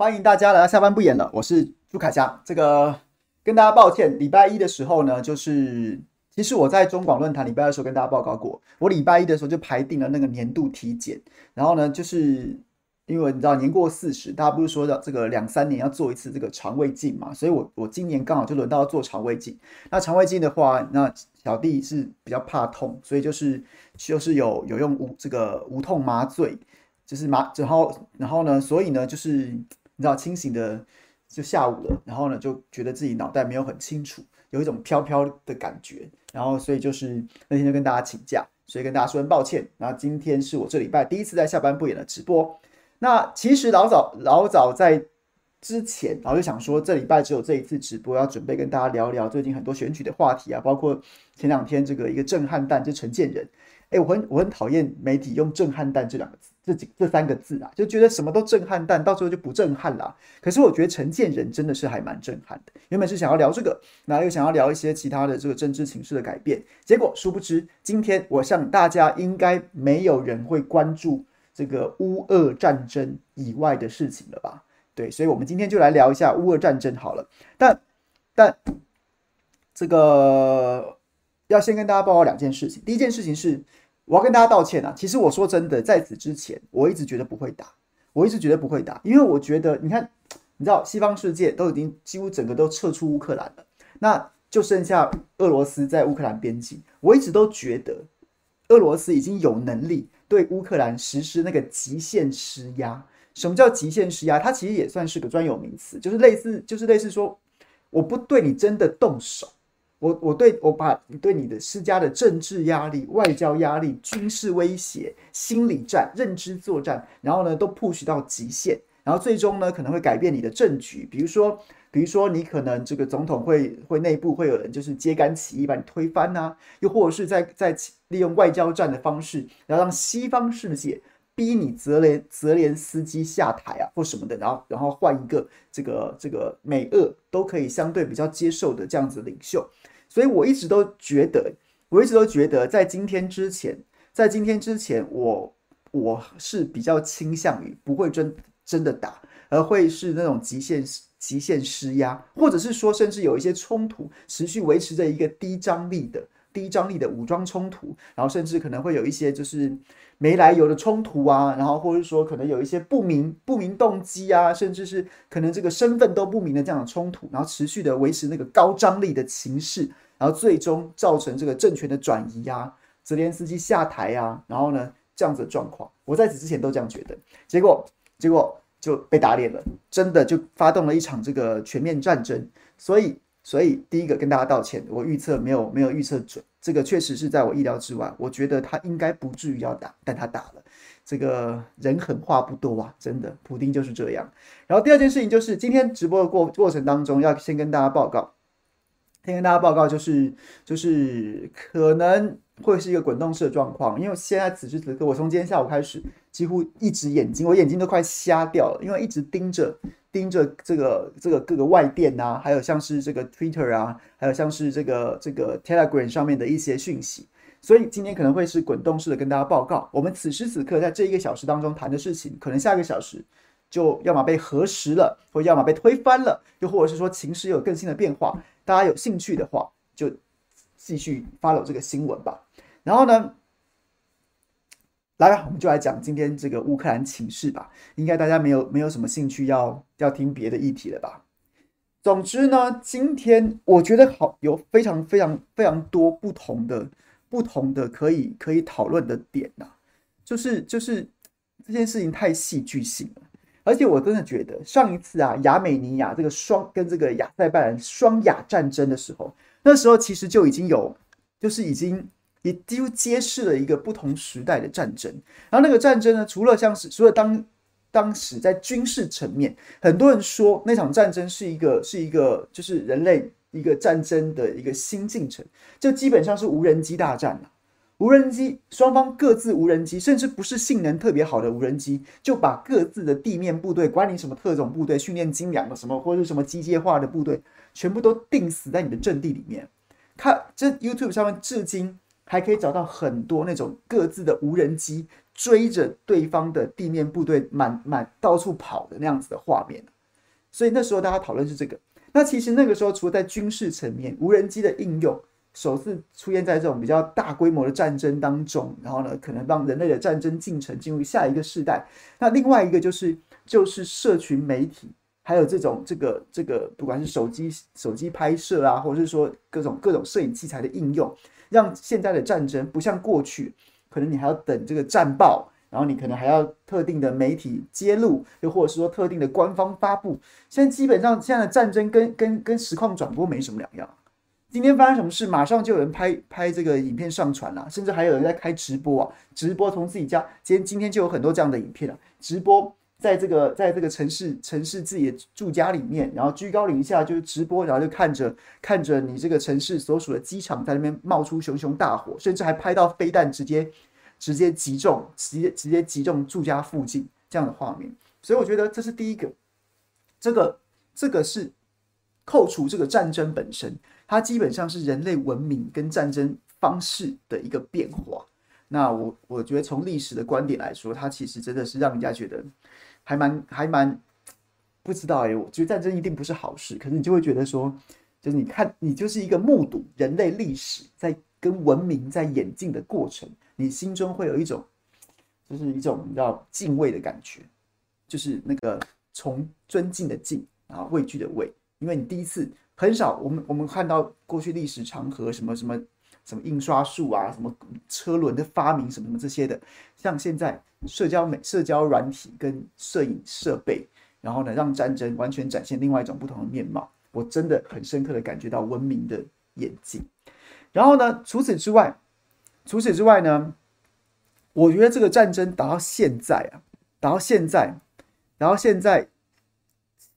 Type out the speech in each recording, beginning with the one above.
欢迎大家来到下班不演了，我是朱凯翔。这个跟大家抱歉，礼拜一的时候呢，就是其实我在中广论坛礼拜二的时候跟大家报告过，我礼拜一的时候就排定了那个年度体检，然后呢，就是因为你知道年过四十，大家不是说的这个两三年要做一次这个肠胃镜嘛，所以我我今年刚好就轮到做肠胃镜。那肠胃镜的话，那小弟是比较怕痛，所以就是就是有有用无这个无痛麻醉。就是麻，然后，然后呢，所以呢，就是你知道清醒的，就下午了，然后呢，就觉得自己脑袋没有很清楚，有一种飘飘的感觉，然后所以就是那天就跟大家请假，所以跟大家说声抱歉。然后今天是我这礼拜第一次在下班不演的直播。那其实老早老早在之前，然后就想说这礼拜只有这一次直播，要准备跟大家聊聊最近很多选举的话题啊，包括前两天这个一个震撼弹，就陈建仁。哎，我很我很讨厌媒体用“震撼弹”这两个字，这几这三个字啊，就觉得什么都震撼但，到最后就不震撼了。可是我觉得陈建仁真的是还蛮震撼的。原本是想要聊这个，然后又想要聊一些其他的这个政治情势的改变，结果殊不知，今天我想大家应该没有人会关注这个乌俄战争以外的事情了吧？对，所以我们今天就来聊一下乌俄战争好了。但但这个要先跟大家报告两件事情，第一件事情是。我要跟大家道歉啊！其实我说真的，在此之前，我一直觉得不会打，我一直觉得不会打，因为我觉得，你看，你知道，西方世界都已经几乎整个都撤出乌克兰了，那就剩下俄罗斯在乌克兰边境。我一直都觉得，俄罗斯已经有能力对乌克兰实施那个极限施压。什么叫极限施压？它其实也算是个专有名词，就是类似，就是类似说，我不对你真的动手。我我对我把你对你的施加的政治压力、外交压力、军事威胁、心理战、认知作战，然后呢都 push 到极限，然后最终呢可能会改变你的政局。比如说，比如说你可能这个总统会会内部会有人就是揭竿起义把你推翻呐、又或者是在在利用外交战的方式，然后让西方世界逼你泽连泽连斯基下台啊或什么的，然后然后换一个这个这个美俄都可以相对比较接受的这样子领袖。所以我一直都觉得，我一直都觉得，在今天之前，在今天之前，我我是比较倾向于不会真真的打，而会是那种极限极限施压，或者是说，甚至有一些冲突持续维持着一个低张力的低张力的武装冲突，然后甚至可能会有一些就是。没来由的冲突啊，然后或者说可能有一些不明不明动机啊，甚至是可能这个身份都不明的这样的冲突，然后持续的维持那个高张力的情势，然后最终造成这个政权的转移啊，泽连斯基下台啊，然后呢这样子的状况，我在此之前都这样觉得，结果结果就被打脸了，真的就发动了一场这个全面战争，所以。所以第一个跟大家道歉，我预测没有没有预测准，这个确实是在我意料之外。我觉得他应该不至于要打，但他打了。这个人狠话不多啊，真的，普丁就是这样。然后第二件事情就是今天直播的过过程当中，要先跟大家报告，先跟大家报告就是就是可能会是一个滚动式的状况，因为现在此时此刻，我从今天下午开始，几乎一直眼睛，我眼睛都快瞎掉了，因为一直盯着。盯着这个这个各个外电、啊，还有像是这个 Twitter 啊，还有像是这个这个 Telegram 上面的一些讯息，所以今天可能会是滚动式的跟大家报告，我们此时此刻在这一个小时当中谈的事情，可能下个小时就要么被核实了，或要么被推翻了，又或者是说情势有更新的变化，大家有兴趣的话就继续 follow 这个新闻吧。然后呢，来吧，我们就来讲今天这个乌克兰情势吧。应该大家没有没有什么兴趣要要听别的议题了吧？总之呢，今天我觉得好有非常非常非常多不同的不同的可以可以讨论的点呐、就是就是这件事情太戏剧性了，而且我真的觉得上一次啊，亚美尼亚这个双跟这个亚塞拜然双亚战争的时候，那时候其实就已经有就是已经。也几乎揭示了一个不同时代的战争。然后那个战争呢，除了像是除了当当时在军事层面，很多人说那场战争是一个是一个就是人类一个战争的一个新进程，就基本上是无人机大战了。无人机双方各自无人机，甚至不是性能特别好的无人机，就把各自的地面部队，管你什么特种部队、训练精良的什么或者是什么机械化的部队，全部都定死在你的阵地里面。看这 YouTube 上面至今。还可以找到很多那种各自的无人机追着对方的地面部队满满到处跑的那样子的画面。所以那时候大家讨论是这个。那其实那个时候，除了在军事层面，无人机的应用首次出现在这种比较大规模的战争当中，然后呢，可能让人类的战争进程进入下一个世代。那另外一个就是就是社群媒体，还有这种这个这个，不管是手机手机拍摄啊，或者是说各种各种摄影器材的应用，让现在的战争不像过去，可能你还要等这个战报。然后你可能还要特定的媒体揭露，又或者是说特定的官方发布。现在基本上现在的战争跟跟跟实况转播没什么两样。今天发生什么事，马上就有人拍拍这个影片上传了，甚至还有人在开直播啊，直播从自己家。今天今天就有很多这样的影片了，直播在这个在这个城市城市自己的住家里面，然后居高临下就是直播，然后就看着看着你这个城市所属的机场在那边冒出熊熊大火，甚至还拍到飞弹直接。直接击中，直接直接击中住家附近这样的画面，所以我觉得这是第一个，这个这个是扣除这个战争本身，它基本上是人类文明跟战争方式的一个变化。那我我觉得从历史的观点来说，它其实真的是让人家觉得还蛮还蛮不知道哎，我觉得战争一定不是好事，可是你就会觉得说，就是你看你就是一个目睹人类历史在跟文明在演进的过程。你心中会有一种，就是一种要敬畏的感觉，就是那个从尊敬的敬啊，畏惧的畏，因为你第一次很少，我们我们看到过去历史长河什么什么什么印刷术啊，什么车轮的发明什么什么这些的，像现在社交美社交软体跟摄影设备，然后呢，让战争完全展现另外一种不同的面貌，我真的很深刻的感觉到文明的演进。然后呢，除此之外。除此之外呢，我觉得这个战争打到现在啊，打到现在，打到现在，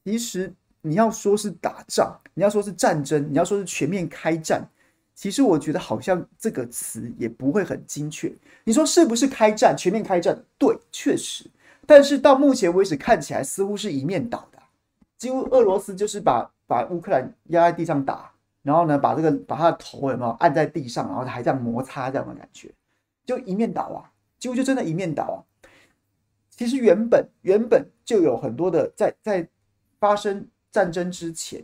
其实你要说是打仗，你要说是战争，你要说是全面开战，其实我觉得好像这个词也不会很精确。你说是不是开战，全面开战？对，确实。但是到目前为止，看起来似乎是一面倒的，几乎俄罗斯就是把把乌克兰压在地上打。然后呢，把这个把他的头有没有按在地上，然后还这样摩擦这样的感觉，就一面倒啊，几乎就真的一面倒啊。其实原本原本就有很多的在在发生战争之前，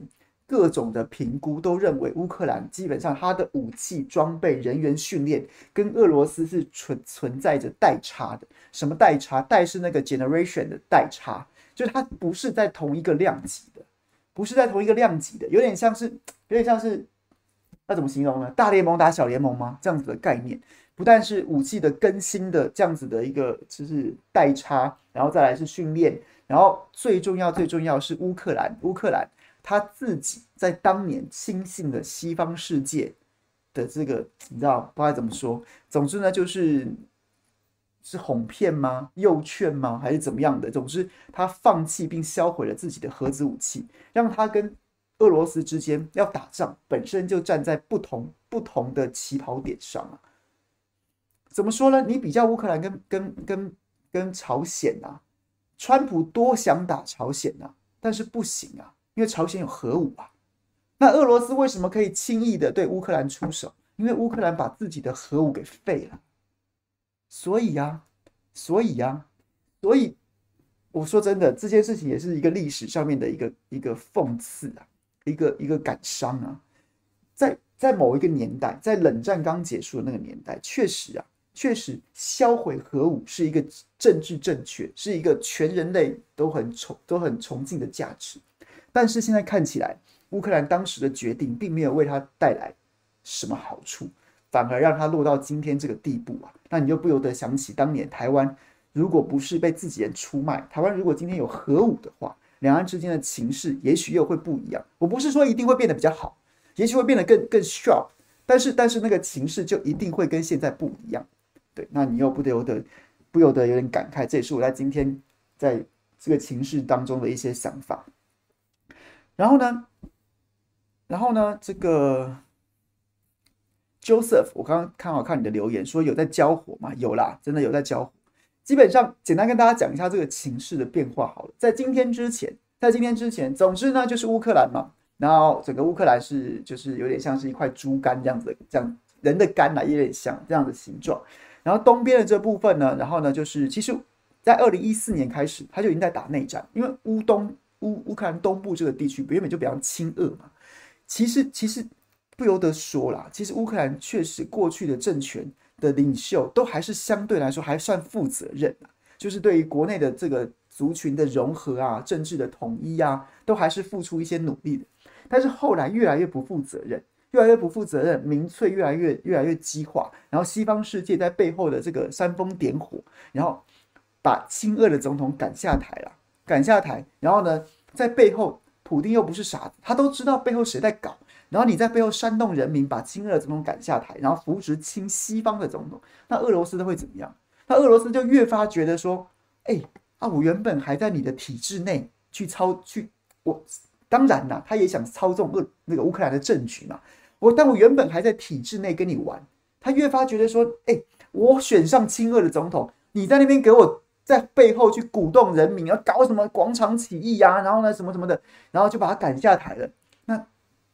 各种的评估都认为乌克兰基本上它的武器装备、人员训练跟俄罗斯是存存在着代差的。什么代差？代是那个 generation 的代差，就是它不是在同一个量级的。不是在同一个量级的，有点像是，有点像是，那怎么形容呢？大联盟打小联盟吗？这样子的概念，不但是武器的更新的这样子的一个就是代差，然后再来是训练，然后最重要最重要是乌克兰，乌克兰他自己在当年轻信了西方世界的这个，你知道不知道怎么说？总之呢，就是。是哄骗吗？诱劝吗？还是怎么样的？总之，他放弃并销毁了自己的核子武器，让他跟俄罗斯之间要打仗，本身就站在不同不同的起跑点上啊。怎么说呢？你比较乌克兰跟跟跟跟朝鲜啊，川普多想打朝鲜啊，但是不行啊，因为朝鲜有核武啊。那俄罗斯为什么可以轻易的对乌克兰出手？因为乌克兰把自己的核武给废了。所以呀、啊，所以呀、啊，所以我说真的，这件事情也是一个历史上面的一个一个讽刺啊，一个一个感伤啊。在在某一个年代，在冷战刚结束的那个年代，确实啊，确实销毁核武是一个政治正确，是一个全人类都很崇都很崇敬的价值。但是现在看起来，乌克兰当时的决定并没有为他带来什么好处。反而让他落到今天这个地步啊，那你就不由得想起当年台湾，如果不是被自己人出卖，台湾如果今天有核武的话，两岸之间的情势也许又会不一样。我不是说一定会变得比较好，也许会变得更更 sharp，但是但是那个情势就一定会跟现在不一样。对，那你又不由得不由得有点感慨，这也是我在今天在这个情势当中的一些想法。然后呢，然后呢，这个。Joseph，我刚刚看好看你的留言，说有在交火吗？有啦，真的有在交火。基本上，简单跟大家讲一下这个情势的变化好了。在今天之前，在今天之前，总之呢，就是乌克兰嘛，然后整个乌克兰是就是有点像是一块猪肝这样子的，这样人的肝啊，有点像这样的形状。然然后东边的这部分呢，然后呢，就是其实，在二零一四年开始，他就已经在打内战，因为乌东乌乌克兰东部这个地区原本就比较亲俄嘛。其实其实不由得说啦，其实乌克兰确实过去的政权的领袖都还是相对来说还算负责任啊，就是对于国内的这个族群的融合啊、政治的统一啊，都还是付出一些努力的。但是后来越来越不负责任。越来越不负责任，民粹越来越越来越激化，然后西方世界在背后的这个煽风点火，然后把亲俄的总统赶下台了，赶下台，然后呢，在背后，普丁又不是傻子，他都知道背后谁在搞，然后你在背后煽动人民把亲俄总统赶下台，然后扶植亲西方的总统，那俄罗斯都会怎么样？那俄罗斯就越发觉得说，哎，啊，我原本还在你的体制内去操去，我当然啦，他也想操纵俄那个乌克兰的政局嘛。我但我原本还在体制内跟你玩，他越发觉得说，哎、我选上亲俄的总统，你在那边给我在背后去鼓动人民，要搞什么广场起义呀、然后呢什么什么的，然后就把他赶下台了。那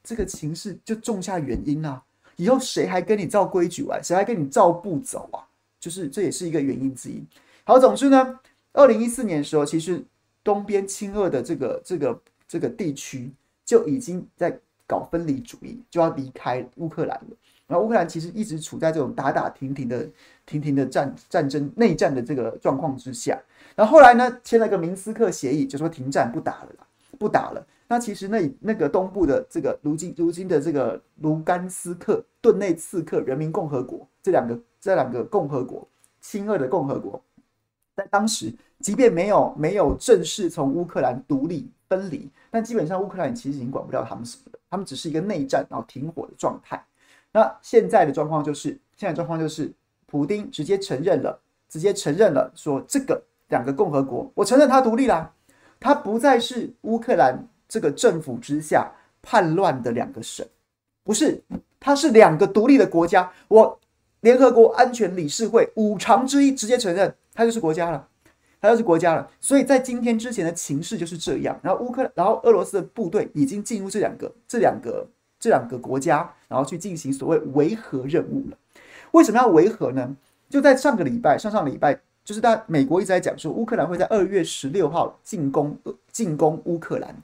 这个情势就种下原因啊，以后谁还跟你照规矩玩，谁还跟你照步走啊？就是这也是一个原因之一。好，总之呢，二零一四年的时候，其实东边亲俄的这个这个这个地区就已经在。搞分离主义就要离开乌克兰了，然后乌克兰其实一直处在这种打打停停的、停停的战战争、内战的这个状况之下。然后后来呢，签了个明斯克协议，就说停战不打了，不打了。那其实那那个东部的这个如今如今的这个卢甘斯克、顿内茨克人民共和国这两个这两个共和国，亲俄的共和国，在当时即便没有没有正式从乌克兰独立分离，但基本上乌克兰其实已经管不了他们什么的。他们只是一个内战，然后停火的状态。那现在的状况就是，现在状况就是，普丁直接承认了，直接承认了，说这个两个共和国，我承认它独立啦，它不再是乌克兰这个政府之下叛乱的两个省，不是，它是两个独立的国家。我联合国安全理事会五常之一直接承认，它就是国家了。它就是国家了，所以在今天之前的情势就是这样。然后乌克兰，然后俄罗斯的部队已经进入这两个、这两个、这两个国家，然后去进行所谓维和任务了。为什么要维和呢？就在上个礼拜、上上礼拜，就是大美国一直在讲说，乌克兰会在二月十六号进攻进攻乌克兰，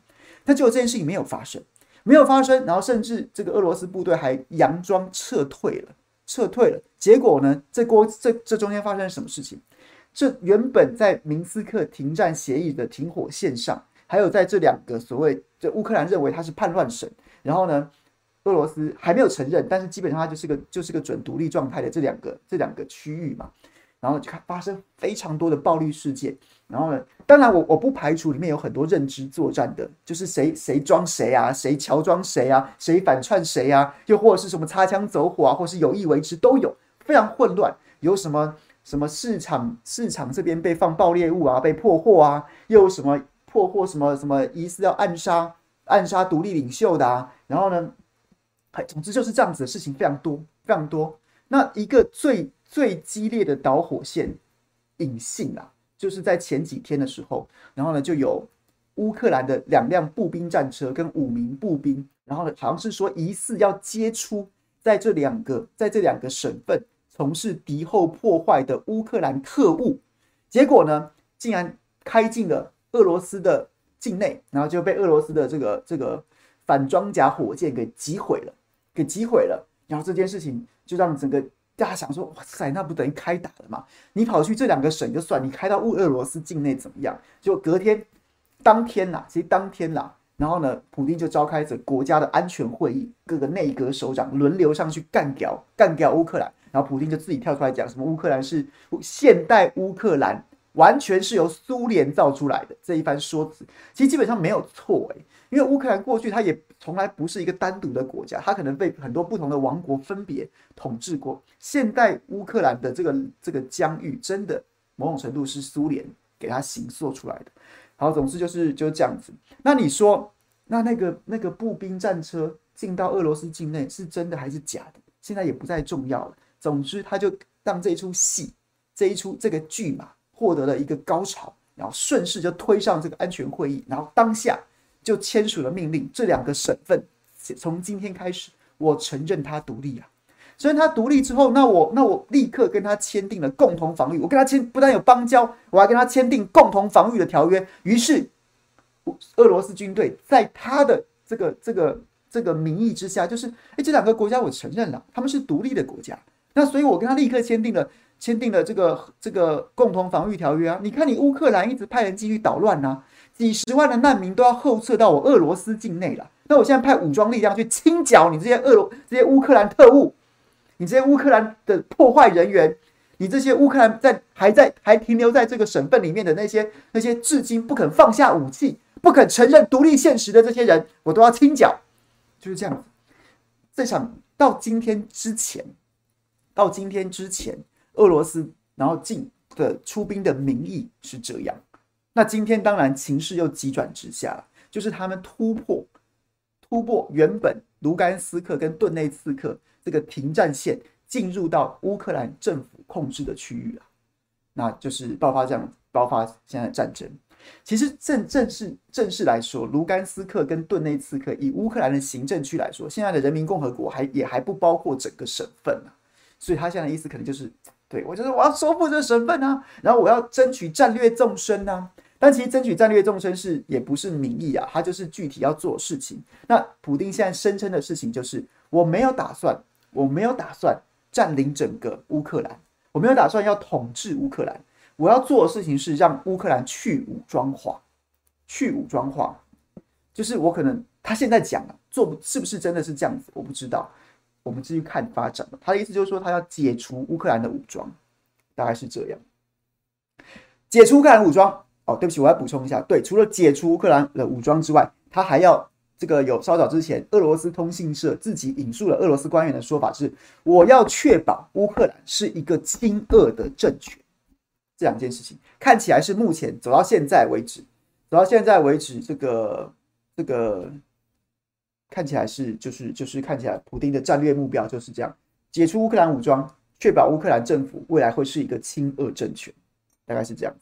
但结果这件事情没有发生，没有发生。然后甚至这个俄罗斯部队还佯装撤退了，撤退了。结果呢，这锅这这中间发生了什么事情？这原本在明斯克停战协议的停火线上，还有在这两个所谓，这乌克兰认为他是叛乱省，然后呢，俄罗斯还没有承认，但是基本上它就是个就是个准独立状态的这两个这两个区域嘛，然后就看发生非常多的暴力事件，然后呢，当然我我不排除里面有很多认知作战的，就是谁谁装谁啊，谁乔装谁啊，谁反串谁啊，又或者是什么擦枪走火啊，或是有意为之都有，非常混乱，有什么？什么市场市场这边被放爆裂物啊，被破获啊，又有什么破获什么什么疑似要暗杀暗杀独立领袖的啊，然后呢，总之就是这样子的事情非常多非常多。那一个最最激烈的导火线隐性啊，就是在前几天的时候，然后呢就有乌克兰的两辆步兵战车跟五名步兵，然后呢好像是说疑似要接出在这两个在这两个省份。从事敌后破坏的乌克兰特务，结果呢，竟然开进了俄罗斯的境内，然后就被俄罗斯的这个这个反装甲火箭给击毁了，给击毁了。然后这件事情就让整个大家想说：哇塞，那不等于开打了吗？你跑去这两个省就算，你开到乌俄罗斯境内怎么样？就隔天当天呐，其实当天呐，然后呢，普丁就召开着国家的安全会议，各个内阁首长轮流上去干掉干掉乌克兰。然后普丁就自己跳出来讲，什么乌克兰是现代乌克兰，完全是由苏联造出来的这一番说辞，其实基本上没有错诶，因为乌克兰过去它也从来不是一个单独的国家，它可能被很多不同的王国分别统治过。现代乌克兰的这个这个疆域，真的某种程度是苏联给它形塑出来的。好，总之就是就是这样子。那你说，那那个那个步兵战车进到俄罗斯境内是真的还是假的？现在也不再重要了。总之，他就让这一出戏，这一出这个剧嘛，获得了一个高潮，然后顺势就推上这个安全会议，然后当下就签署了命令，这两个省份从今天开始，我承认它独立啊。承认他独立之后，那我那我立刻跟他签订了共同防御。我跟他签不但有邦交，我还跟他签订共同防御的条约。于是，俄罗斯军队在他的这个这个这个名义之下，就是哎，这两个国家我承认了，他们是独立的国家。那所以，我跟他立刻签订了签订了这个这个共同防御条约啊。你看，你乌克兰一直派人继续捣乱呐、啊，几十万的难民都要后撤到我俄罗斯境内了。那我现在派武装力量去清剿你这些俄罗这些乌克兰特务，你这些乌克兰的破坏人员，你这些乌克兰在还在还停留在这个省份里面的那些那些至今不肯放下武器、不肯承认独立现实的这些人，我都要清剿。就是这样子。这场到今天之前，到今天之前，俄罗斯然后进的出兵的名义是这样。那今天当然情势又急转直下，就是他们突破。突破原本卢甘斯克跟顿内茨克这个停战线，进入到乌克兰政府控制的区域啊，那就是爆发这样爆发现在战争。其实正正式正式来说，卢甘斯克跟顿内茨克以乌克兰的行政区来说，现在的人民共和国还也还不包括整个省份啊，所以他现在的意思可能就是，对，我就是我要收复这个省份啊，然后我要争取战略纵深啊。但其实争取战略纵深是也不是名义啊，它就是具体要做事情。那普丁现在声称的事情就是，我没有打算，我没有打算占领整个乌克兰，我没有打算要统治乌克兰。我要做的事情是让乌克兰去武装化，去武装化，就是我可能他现在讲了，做是不是真的是这样子，我不知道。我们继续看发展了。他的意思就是说，他要解除乌克兰的武装，大概是这样，解除乌克兰武装。哦，对不起，我要补充一下，对，除了解除乌克兰的武装之外，他还要这个有稍早之前，俄罗斯通讯社自己引述了俄罗斯官员的说法是，我要确保乌克兰是一个亲俄的政权。这两件事情看起来是目前走到现在为止，走到现在为止，这个这个看起来是就是就是看起来普丁的战略目标就是这样，解除乌克兰武装，确保乌克兰政府未来会是一个亲俄政权，大概是这样。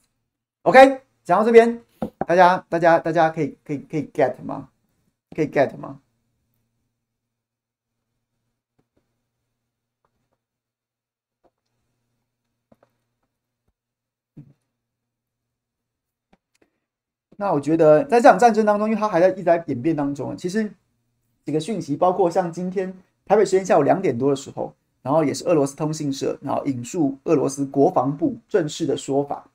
OK。讲到这边，大家、大家、大家可以、可以、可以 get 吗？可以 get 吗？那我觉得，在这场战争当中，因为它还在一直在演变当中，其实几个讯息，包括像今天台北时间下午两点多的时候，然后也是俄罗斯通讯社，然后引述俄罗斯国防部正式的说法。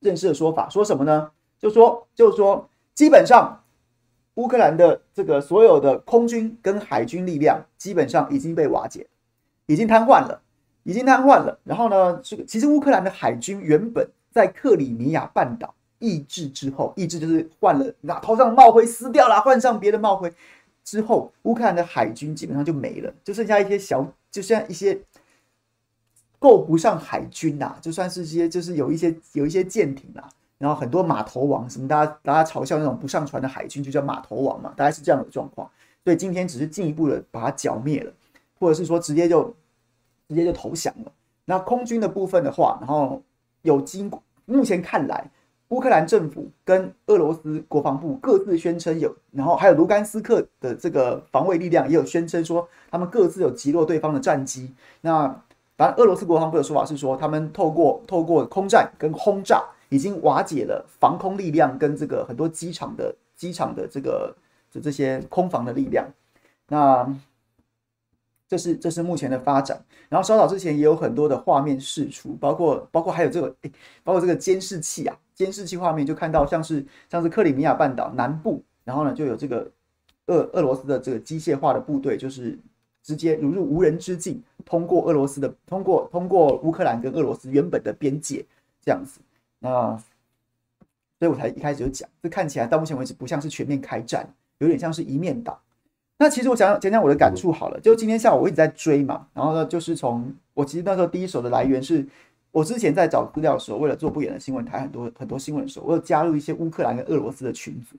正式的说法说什么呢？就说就说，基本上乌克兰的这个所有的空军跟海军力量基本上已经被瓦解，已经瘫痪了，已经瘫痪了。然后呢，这个其实乌克兰的海军原本在克里米亚半岛易制之后，易制就是换了，那头上帽徽撕掉了，换上别的帽徽之后，乌克兰的海军基本上就没了，就剩下一些小，就剩下一些。够不上海军呐、啊，就算是一些，就是有一些有一些舰艇啊，然后很多码头王什么，大家大家嘲笑那种不上船的海军就叫码头王嘛，大概是这样的状况。所以今天只是进一步的把它剿灭了，或者是说直接就直接就投降了。那空军的部分的话，然后有经过目前看来，乌克兰政府跟俄罗斯国防部各自宣称有，然后还有卢甘斯克的这个防卫力量也有宣称说，他们各自有击落对方的战机。那当然，俄罗斯国防部的说法是说，他们透过透过空战跟轰炸，已经瓦解了防空力量跟这个很多机场的机场的这个这这些空防的力量。那这是这是目前的发展。然后稍早之前也有很多的画面释出，包括包括还有这个诶，包括这个监视器啊，监视器画面就看到像是像是克里米亚半岛南部，然后呢就有这个俄俄罗斯的这个机械化的部队，就是。直接如入无人之境，通过俄罗斯的，通过通过乌克兰跟俄罗斯原本的边界这样子，那所以我才一开始就讲，这看起来到目前为止不像是全面开战，有点像是一面倒。那其实我想讲讲我的感触好了，就今天下午我一直在追嘛，然后呢就是从我其实那时候第一手的来源是我之前在找资料的时候，为了做不演的新闻台很多很多新闻的时候，我有加入一些乌克兰跟俄罗斯的群组。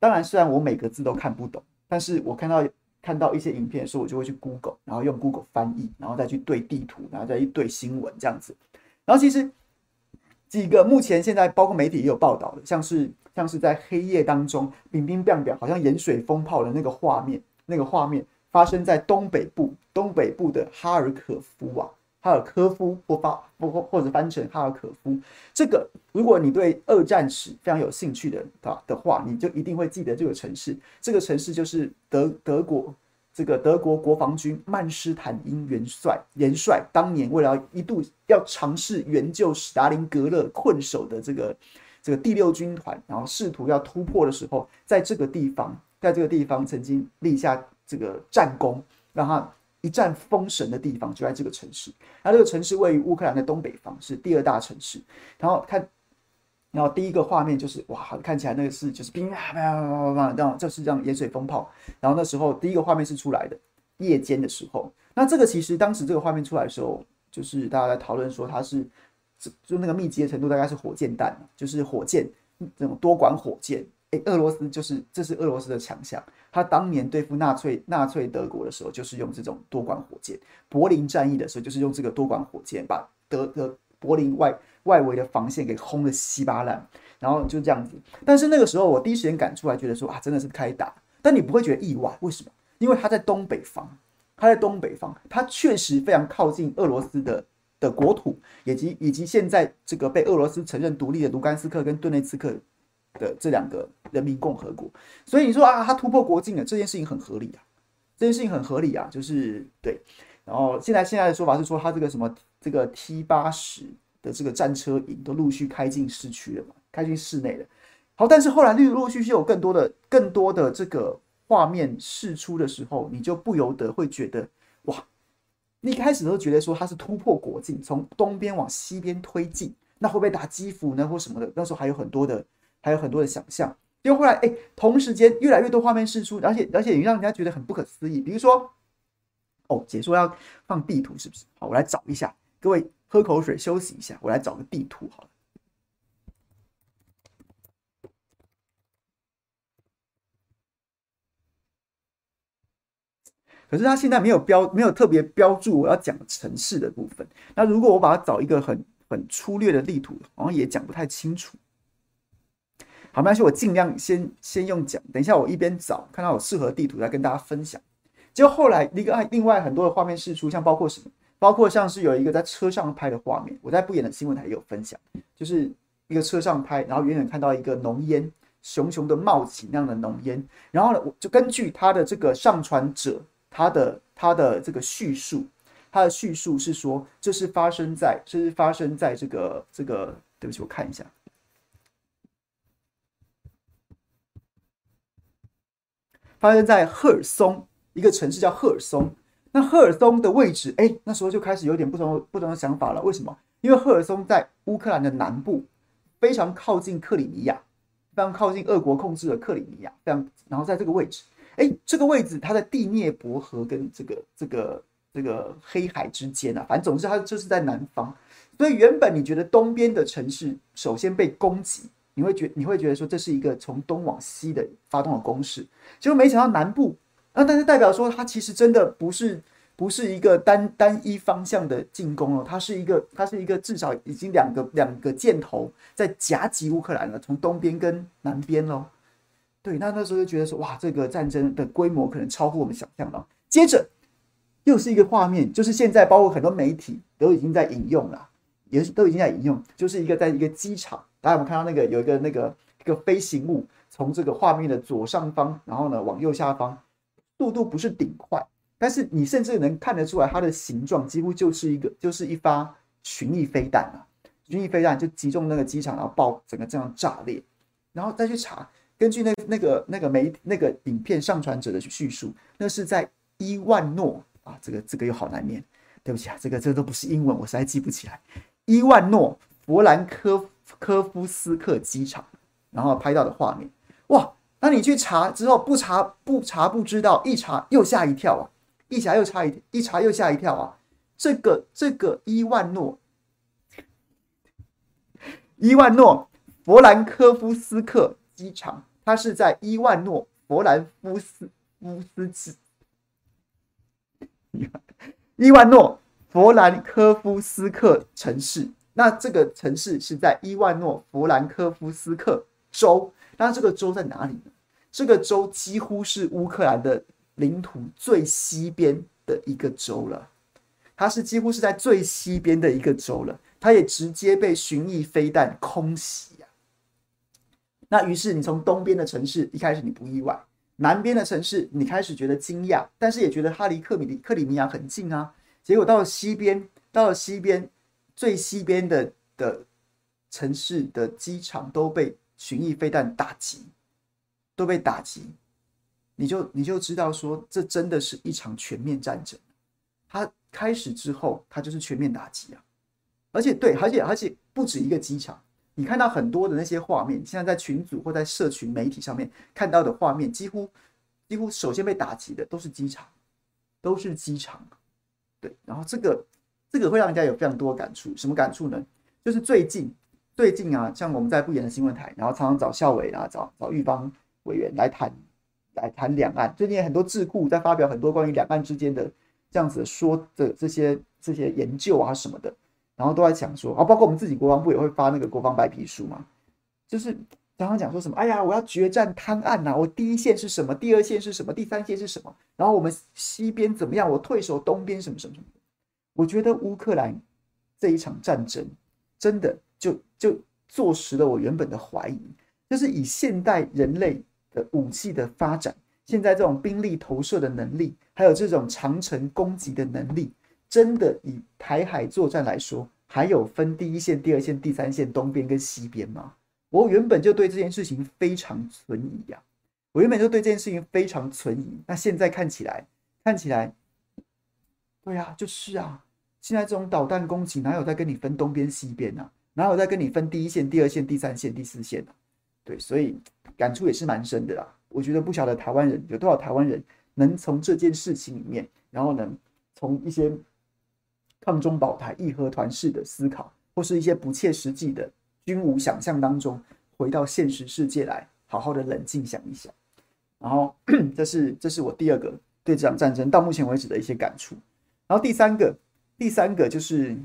当然，虽然我每个字都看不懂，但是我看到。看到一些影片的时候，我就会去 Google，然后用 Google 翻译，然后再去对地图，然后再去对新闻这样子。然后其实几个目前现在包括媒体也有报道的，像是像是在黑夜当中，冰冰冰冰，好像盐水风炮的那个画面，那个画面发生在东北部，东北部的哈尔可夫啊，哈尔科夫或发或或或者翻成哈尔可夫。这个，如果你对二战史非常有兴趣的的的话，你就一定会记得这个城市。这个城市就是德德国这个德国国防军曼施坦因元帅元帅当年为了一度要尝试援救史达林格勒困守的这个这个第六军团，然后试图要突破的时候，在这个地方，在这个地方曾经立下。这个战功让他一战封神的地方就在这个城市。那这个城市位于乌克兰的东北方，是第二大城市。然后看，然后第一个画面就是哇，看起来那个是就是冰啪啪啪啪，然后就是这样盐水风炮。然后那时候第一个画面是出来的夜间的时候。那这个其实当时这个画面出来的时候，就是大家在讨论说它是就就那个密集的程度大概是火箭弹，就是火箭这种多管火箭。诶，俄罗斯就是这是俄罗斯的强项。他当年对付纳粹纳粹德国的时候，就是用这种多管火箭；柏林战役的时候，就是用这个多管火箭把德德柏林外外围的防线给轰得稀巴烂。然后就这样子。但是那个时候，我第一时间赶出来，觉得说啊，真的是开打。但你不会觉得意外，为什么？因为他在东北方，他在东北方，他确实非常靠近俄罗斯的的国土，以及以及现在这个被俄罗斯承认独立的卢甘斯克跟顿内茨克。的这两个人民共和国，所以你说啊，他突破国境了，这件事情很合理啊，这件事情很合理啊，就是对。然后现在现在的说法是说，他这个什么这个 T 八十的这个战车营都陆续开进市区了嘛，开进市内了。好，但是后来陆陆续续有更多的更多的这个画面释出的时候，你就不由得会觉得哇，你一开始都觉得说他是突破国境，从东边往西边推进，那会不会打基辅呢，或什么的？那时候还有很多的。还有很多的想象，因为后来哎，同时间越来越多画面释出，而且而且也让人家觉得很不可思议。比如说，哦，解说要放地图是不是？好，我来找一下。各位喝口水休息一下，我来找个地图好了。可是他现在没有标，没有特别标注我要讲城市的部分。那如果我把它找一个很很粗略的地图，好像也讲不太清楚。好，没关系，我尽量先先用讲。等一下，我一边找，看到有适合地图来跟大家分享。结果后来一个另外很多的画面释出，像包括什么，包括像是有一个在车上拍的画面，我在不演的新闻台也有分享，就是一个车上拍，然后远远看到一个浓烟熊熊的冒起那样的浓烟，然后呢，我就根据他的这个上传者他的他的这个叙述，他的叙述是说，这是发生在这是发生在这个这个，对不起，我看一下。发生在赫尔松一个城市叫赫尔松，那赫尔松的位置，哎，那时候就开始有点不同不同的想法了。为什么？因为赫尔松在乌克兰的南部，非常靠近克里米亚，非常靠近俄国控制的克里米亚，这样，然后在这个位置，哎，这个位置它在第聂伯河跟这个这个这个黑海之间啊，反正总之它就是在南方，所以原本你觉得东边的城市首先被攻击。你会觉你会觉得说，这是一个从东往西的发动的攻势，结果没想到南部啊，但是代表说它其实真的不是不是一个单单一方向的进攻哦，它是一个它是一个至少已经两个两个箭头在夹击乌克兰了，从东边跟南边喽。对，那那时候就觉得说，哇，这个战争的规模可能超乎我们想象了。接着又是一个画面，就是现在包括很多媒体都已经在引用了，也是都已经在引用，就是一个在一个机场。大家有没有看到那个有一个那个一个飞行物从这个画面的左上方，然后呢往右下方，速度不是顶快，但是你甚至能看得出来它的形状几乎就是一个就是一发群翼飞弹啊，群翼飞弹就击中那个机场，然后爆整个这样炸裂，然后再去查，根据那那个那个媒那个影片上传者的叙述，那是在伊万诺啊，这个这个又好难念，对不起啊，这个这都不是英文，我实在记不起来，伊万诺弗兰科。科夫斯克机场，然后拍到的画面，哇！那你去查之后不查不查不知道，一查又吓一跳啊！一查又查一一查又吓一跳啊！这个这个伊万诺伊万诺弗兰科夫斯克机场，它是在伊万诺弗兰夫斯夫斯基伊万诺弗兰科夫斯克城市。那这个城市是在伊万诺弗兰科夫斯克州，那这个州在哪里呢？这个州几乎是乌克兰的领土最西边的一个州了，它是几乎是在最西边的一个州了，它也直接被巡弋飞弹空袭、那于是你从东边的城市一开始你不意外，南边的城市你开始觉得惊讶，但是也觉得它离克米克里米亚很近啊。结果到了西边，到了西边最西边的的城市的机场都被巡弋飞弹打击，都被打击。你就你就知道说，这真的是一场全面战争。它开始之后，它就是全面打击啊！而且对，而且而且不止一个机场。你看到很多的那些画面，现在在群组或在社群媒体上面看到的画面，几乎几乎首先被打击的都是机场，都是机场。对，然后这个这个会让人家有非常多的感触。什么感触呢？就是最近最近啊，像我们在不言的新闻台，然后常常找校委啊，找找玉芳委员来谈。来谈两岸，最近很多智库在发表很多关于两岸之间的这样子说的这些这些研究啊什么的，然后都在讲说啊，包括我们自己国防部也会发那个国防白皮书嘛，就是常常讲说什么，哎呀，我要决战滩岸呐，我第一线是什么，第二线是什么，第三线是什么，然后我们西边怎么样，我退守东边什么什么什么。我觉得乌克兰这一场战争真的就就坐实了我原本的怀疑，就是以现代人类。的武器的发展，现在这种兵力投射的能力，还有这种长程攻击的能力，真的以台海作战来说，还有分第一线、第二线、第三线、东边跟西边吗？我原本就对这件事情非常存疑呀、啊，我原本就对这件事情非常存疑。那现在看起来，看起来，对呀、就是啊，现在这种导弹攻击哪有在跟你分东边、西边呢、啊？哪有在跟你分第一线、第二线、第三线、第四线呢、啊？对，所以感触也是蛮深的啦。我觉得不晓得台湾人有多少台湾人能从这件事情里面，然后呢，从一些抗中保台、义和团式的思考，或是一些不切实际的军武想象当中，回到现实世界来，好好的冷静想一想。然后，这是这是我第二个对这场战争到目前为止的一些感触。然后第三个，第三个就是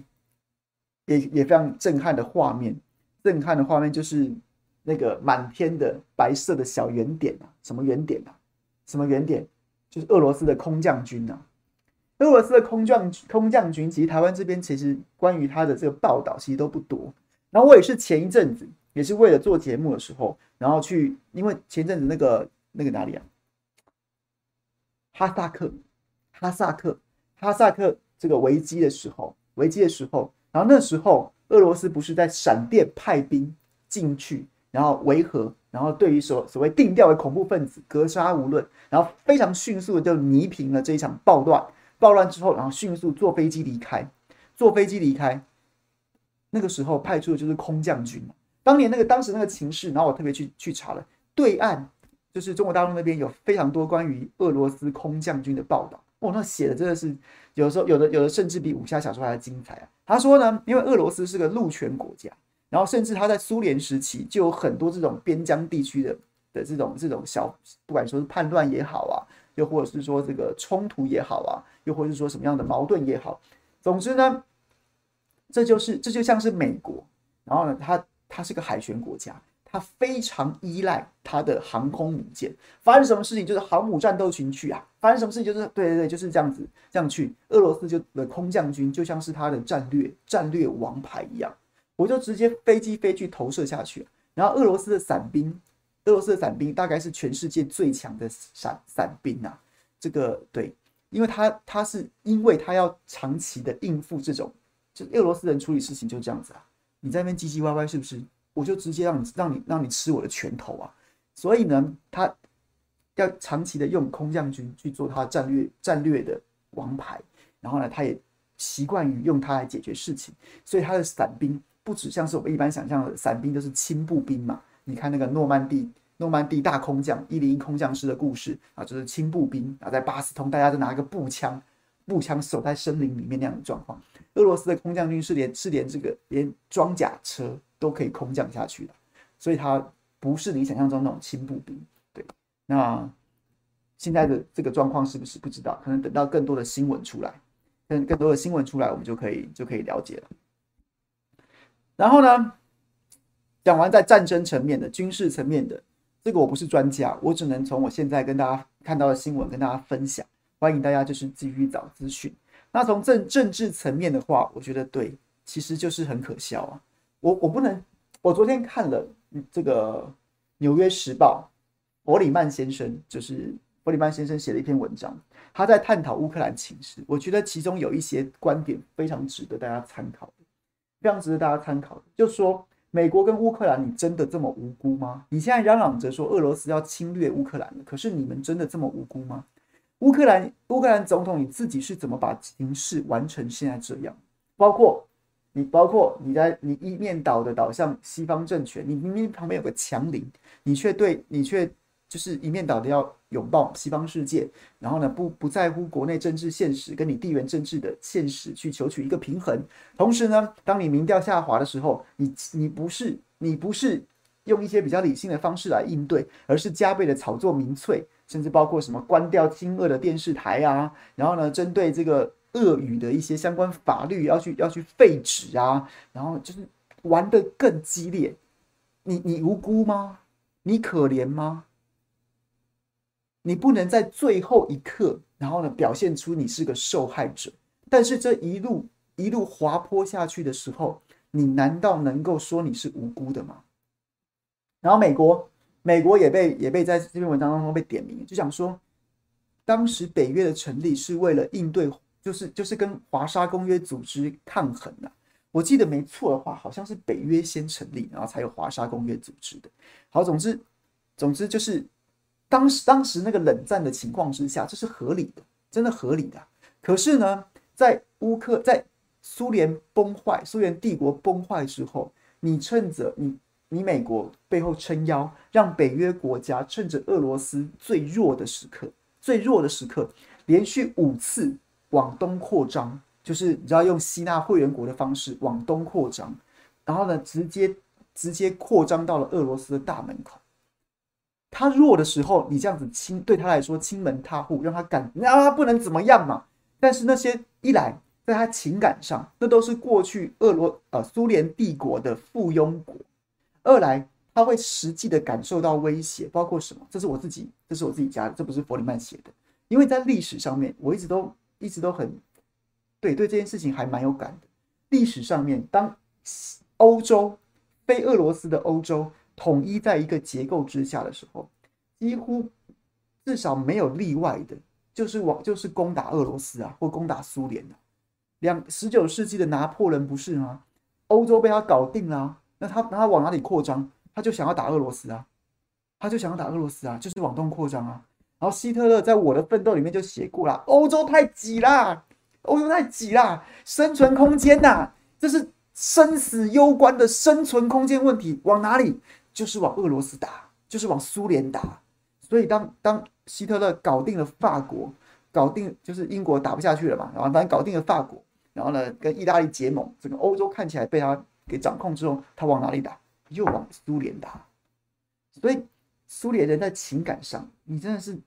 也也非常震撼的画面，震撼的画面就是。那个满天的白色的小圆点啊，什么圆点啊？什么圆点？就是俄罗斯的空降军啊！俄罗斯的空降空降军，其实台湾这边其实关于他的这个报道其实都不多。然后我也是前一阵子，也是为了做节目的时候，然后去，因为前阵子那个那个哪里啊？哈萨克，哈萨克，哈萨克这个危机的时候，危机的时候，然后那时候俄罗斯不是在闪电派兵进去？然后维和，然后对于所所谓定调的恐怖分子格杀无论，然后非常迅速的就弥平了这一场暴乱。暴乱之后，然后迅速坐飞机离开，坐飞机离开。那个时候派出的就是空降军。当年那个当时那个情势，然后我特别去去查了，对岸就是中国大陆那边有非常多关于俄罗斯空降军的报道。哦，那写的真的是有时候有的有的甚至比武侠小说还要精彩啊。他说呢，因为俄罗斯是个陆权国家。然后甚至他在苏联时期就有很多这种边疆地区的的这种这种小，不管说是叛乱也好啊，又或者是说这个冲突也好啊，又或者是说什么样的矛盾也好，总之呢，这就是这就像是美国，然后呢，它它是个海权国家，他非常依赖他的航空母舰，发生什么事情就是航母战斗群去啊，发生什么事情就是对对对，就是这样子这样去，俄罗斯就的空降军就像是他的战略战略王牌一样。我就直接飞机飞去投射下去，然后俄罗斯的伞兵，俄罗斯的伞兵大概是全世界最强的伞伞兵啊。这个对，因为他他是因为他要长期的应付这种，就俄罗斯人处理事情就这样子啊。你在那边唧唧歪歪是不是？我就直接让你让你让你吃我的拳头啊。所以呢，他要长期的用空降军去做他的战略战略的王牌，然后呢，他也习惯于用它来解决事情，所以他的伞兵。不只像是我们一般想象的伞兵都是轻步兵嘛？你看那个诺曼底诺曼底大空降一零一空降师的故事啊，就是轻步兵啊，在巴斯通大家都拿一个步枪，步枪守在森林里面那样的状况。俄罗斯的空降军是连是连这个连装甲车都可以空降下去的，所以它不是你想象中那种轻步兵。对，那现在的这个状况是不是不知道？可能等到更多的新闻出来，更更多的新闻出来，我们就可以就可以了解了。然后呢，讲完在战争层面的军事层面的这个我不是专家，我只能从我现在跟大家看到的新闻跟大家分享。欢迎大家就是继续找资讯。那从政政治层面的话，我觉得对，其实就是很可笑啊。我我不能，我昨天看了这个《纽约时报》，伯里曼先生就是伯里曼先生写了一篇文章，他在探讨乌克兰情势。我觉得其中有一些观点非常值得大家参考，非常值得大家参考。就说，美国跟乌克兰，你真的这么无辜吗？你现在嚷嚷着说俄罗斯要侵略乌克兰了，可是你们真的这么无辜吗？乌克兰乌克兰总统你自己是怎么把情势完成现在这样？包括你，包括你在你一面倒的倒向西方政权，你明明旁边有个强邻，你却对你却就是一面倒的要拥抱西方世界，然后呢不不在乎国内政治现实跟你地缘政治的现实去求取一个平衡。同时呢，当你民调下滑的时候，你你不是你不是用一些比较理性的方式来应对，而是加倍的炒作民粹。甚至包括什么关掉亲俄的电视台啊，然后呢，针对这个俄语的一些相关法律要去要去废止啊，然后就是玩得更激烈。你你无辜吗？你可怜吗？你不能在最后一刻，然后呢，表现出你是个受害者。但是这一路一路滑坡下去的时候，你难道能够说你是无辜的吗？然后美国。美国也被也被在这篇文章当中被点名，就想说，当时北约的成立是为了应对，就是就是跟华沙公约组织抗衡的。我记得没错的话，好像是北约先成立，然后才有华沙公约组织的。好，总之总之就是当时当时那个冷战的情况之下，这是合理的，真的合理的。可是呢，在乌克在苏联崩坏，苏联帝国崩坏之后，你趁着你。你美国背后撑腰，让北约国家趁着俄罗斯最弱的时刻、最弱的时刻，连续五次往东扩张，就是你知道用吸纳会员国的方式往东扩张，然后呢，直接直接扩张到了俄罗斯的大门口。他弱的时候，你这样子亲对他来说亲门踏户，让他感让他不能怎么样嘛。但是那些一来，在他情感上，那都是过去俄罗呃苏联帝国的附庸国。二来，他会实际的感受到威胁，包括什么？这是我自己，这是我自己加的，这不是弗里曼写的。因为在历史上面，我一直都一直都很对对这件事情还蛮有感的。历史上面，当欧洲非俄罗斯的欧洲统一在一个结构之下的时候，几乎至少没有例外的，就是往就是攻打俄罗斯啊，或攻打苏联的。两十九世纪的拿破仑不是吗？欧洲被他搞定了。那他那他往哪里扩张？他就想要打俄罗斯啊，他就想要打俄罗斯啊，就是往东扩张啊。然后希特勒在我的奋斗里面就写过了：欧洲太挤啦，欧洲太挤啦，生存空间呐、这是生死攸关的生存空间问题。往哪里？就是往俄罗斯打，就是往苏联打。所以当当希特勒搞定了法国，搞定就是英国打不下去了嘛，然后反正搞定了法国，然后呢跟意大利结盟，整个欧洲看起来被他。给掌控之后，他往哪里打？又往苏联打。所以苏联人在情感上，你真的是，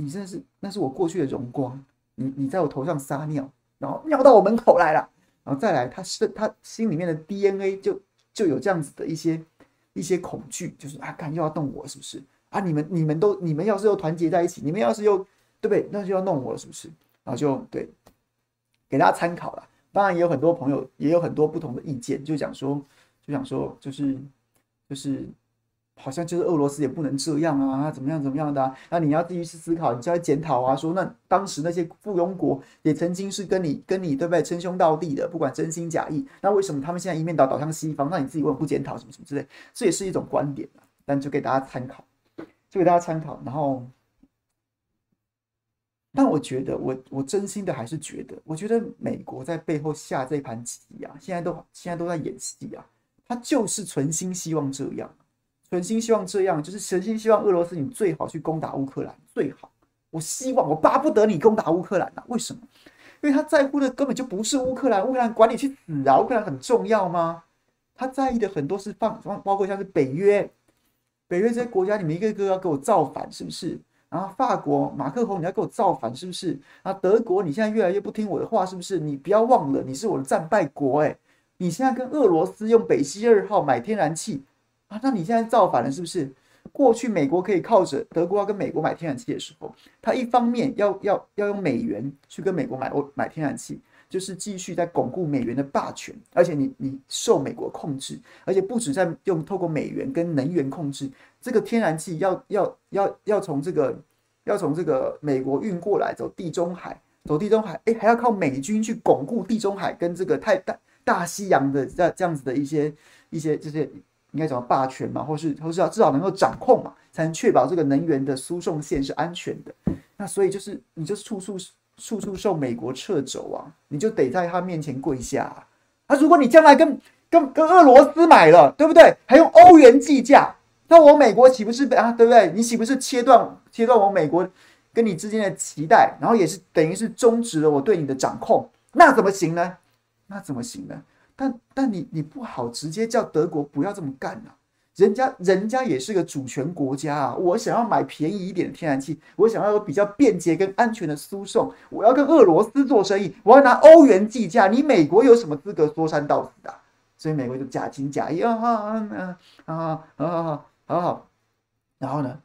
你真的是，那是我过去的荣光。你你在我头上撒尿，然后尿到我门口来了，然后再来，他是他心里面的 DNA 就就有这样子的一些一些恐惧，就是啊，看又要动我是不是？啊，你们你们都你们要是又团结在一起，你们要是又对不对？那就要弄我了是不是？然后就对，给大家参考了。当然也有很多朋友，也有很多不同的意见，就讲说，就讲说，就是就是，好像就是俄罗斯也不能这样啊，怎么样怎么样的？那你要继续去思考，你就要检讨啊，说那当时那些附庸国也曾经是跟你跟你对不对称兄道弟的，不管真心假意，那为什么他们现在一面倒倒向西方？那你自己为什么不检讨什么什么之类？这也是一种观点啊，但就给大家参考，就给大家参考，然后。但我觉得，我我真心的还是觉得，我觉得美国在背后下这盘棋啊，现在都现在都在演戏啊，他就是存心希望这样，存心希望这样，就是存心希望俄罗斯你最好去攻打乌克兰，最好，我希望我巴不得你攻打乌克兰啊，为什么？因为他在乎的根本就不是乌克兰，乌克兰管你去死啊，乌克兰很重要吗？他在意的很多是放，包括像是北约，北约这些国家，你们一个一个要给我造反，是不是？然后法国马克宏，你要给我造反是不是？啊，德国你现在越来越不听我的话是不是？你不要忘了，你是我的战败国哎！你现在跟俄罗斯用北溪二号买天然气啊？那你现在造反了是不是？过去美国可以靠着德国要跟美国买天然气的时候，他一方面要要要用美元去跟美国买买天然气，就是继续在巩固美元的霸权，而且你你受美国控制，而且不止在用透过美元跟能源控制这个天然气要要要要从这个要从这个美国运过来走地中海，走地中海，哎，还要靠美军去巩固地中海跟这个太大大西洋的这这样子的一些一些这些。应该怎么霸权嘛，或是或是要至少能够掌控嘛，才能确保这个能源的输送线是安全的。那所以就是你就是处处处处受美国掣肘啊，你就得在他面前跪下啊。啊如果你将来跟跟跟俄罗斯买了，对不对？还用欧元计价，那我美国岂不是啊？对不对？你岂不是切断切断我美国跟你之间的期待，然后也是等于是终止了我对你的掌控？那怎么行呢？那怎么行呢？但但你你不好直接叫德国不要这么干啊！人家人家也是个主权国家啊！我想要买便宜一点的天然气，我想要有比较便捷跟安全的输送，我要跟俄罗斯做生意，我要拿欧元计价，你美国有什么资格说三道四的？所以美国就假情假意啊啊啊啊啊啊好，然后呢，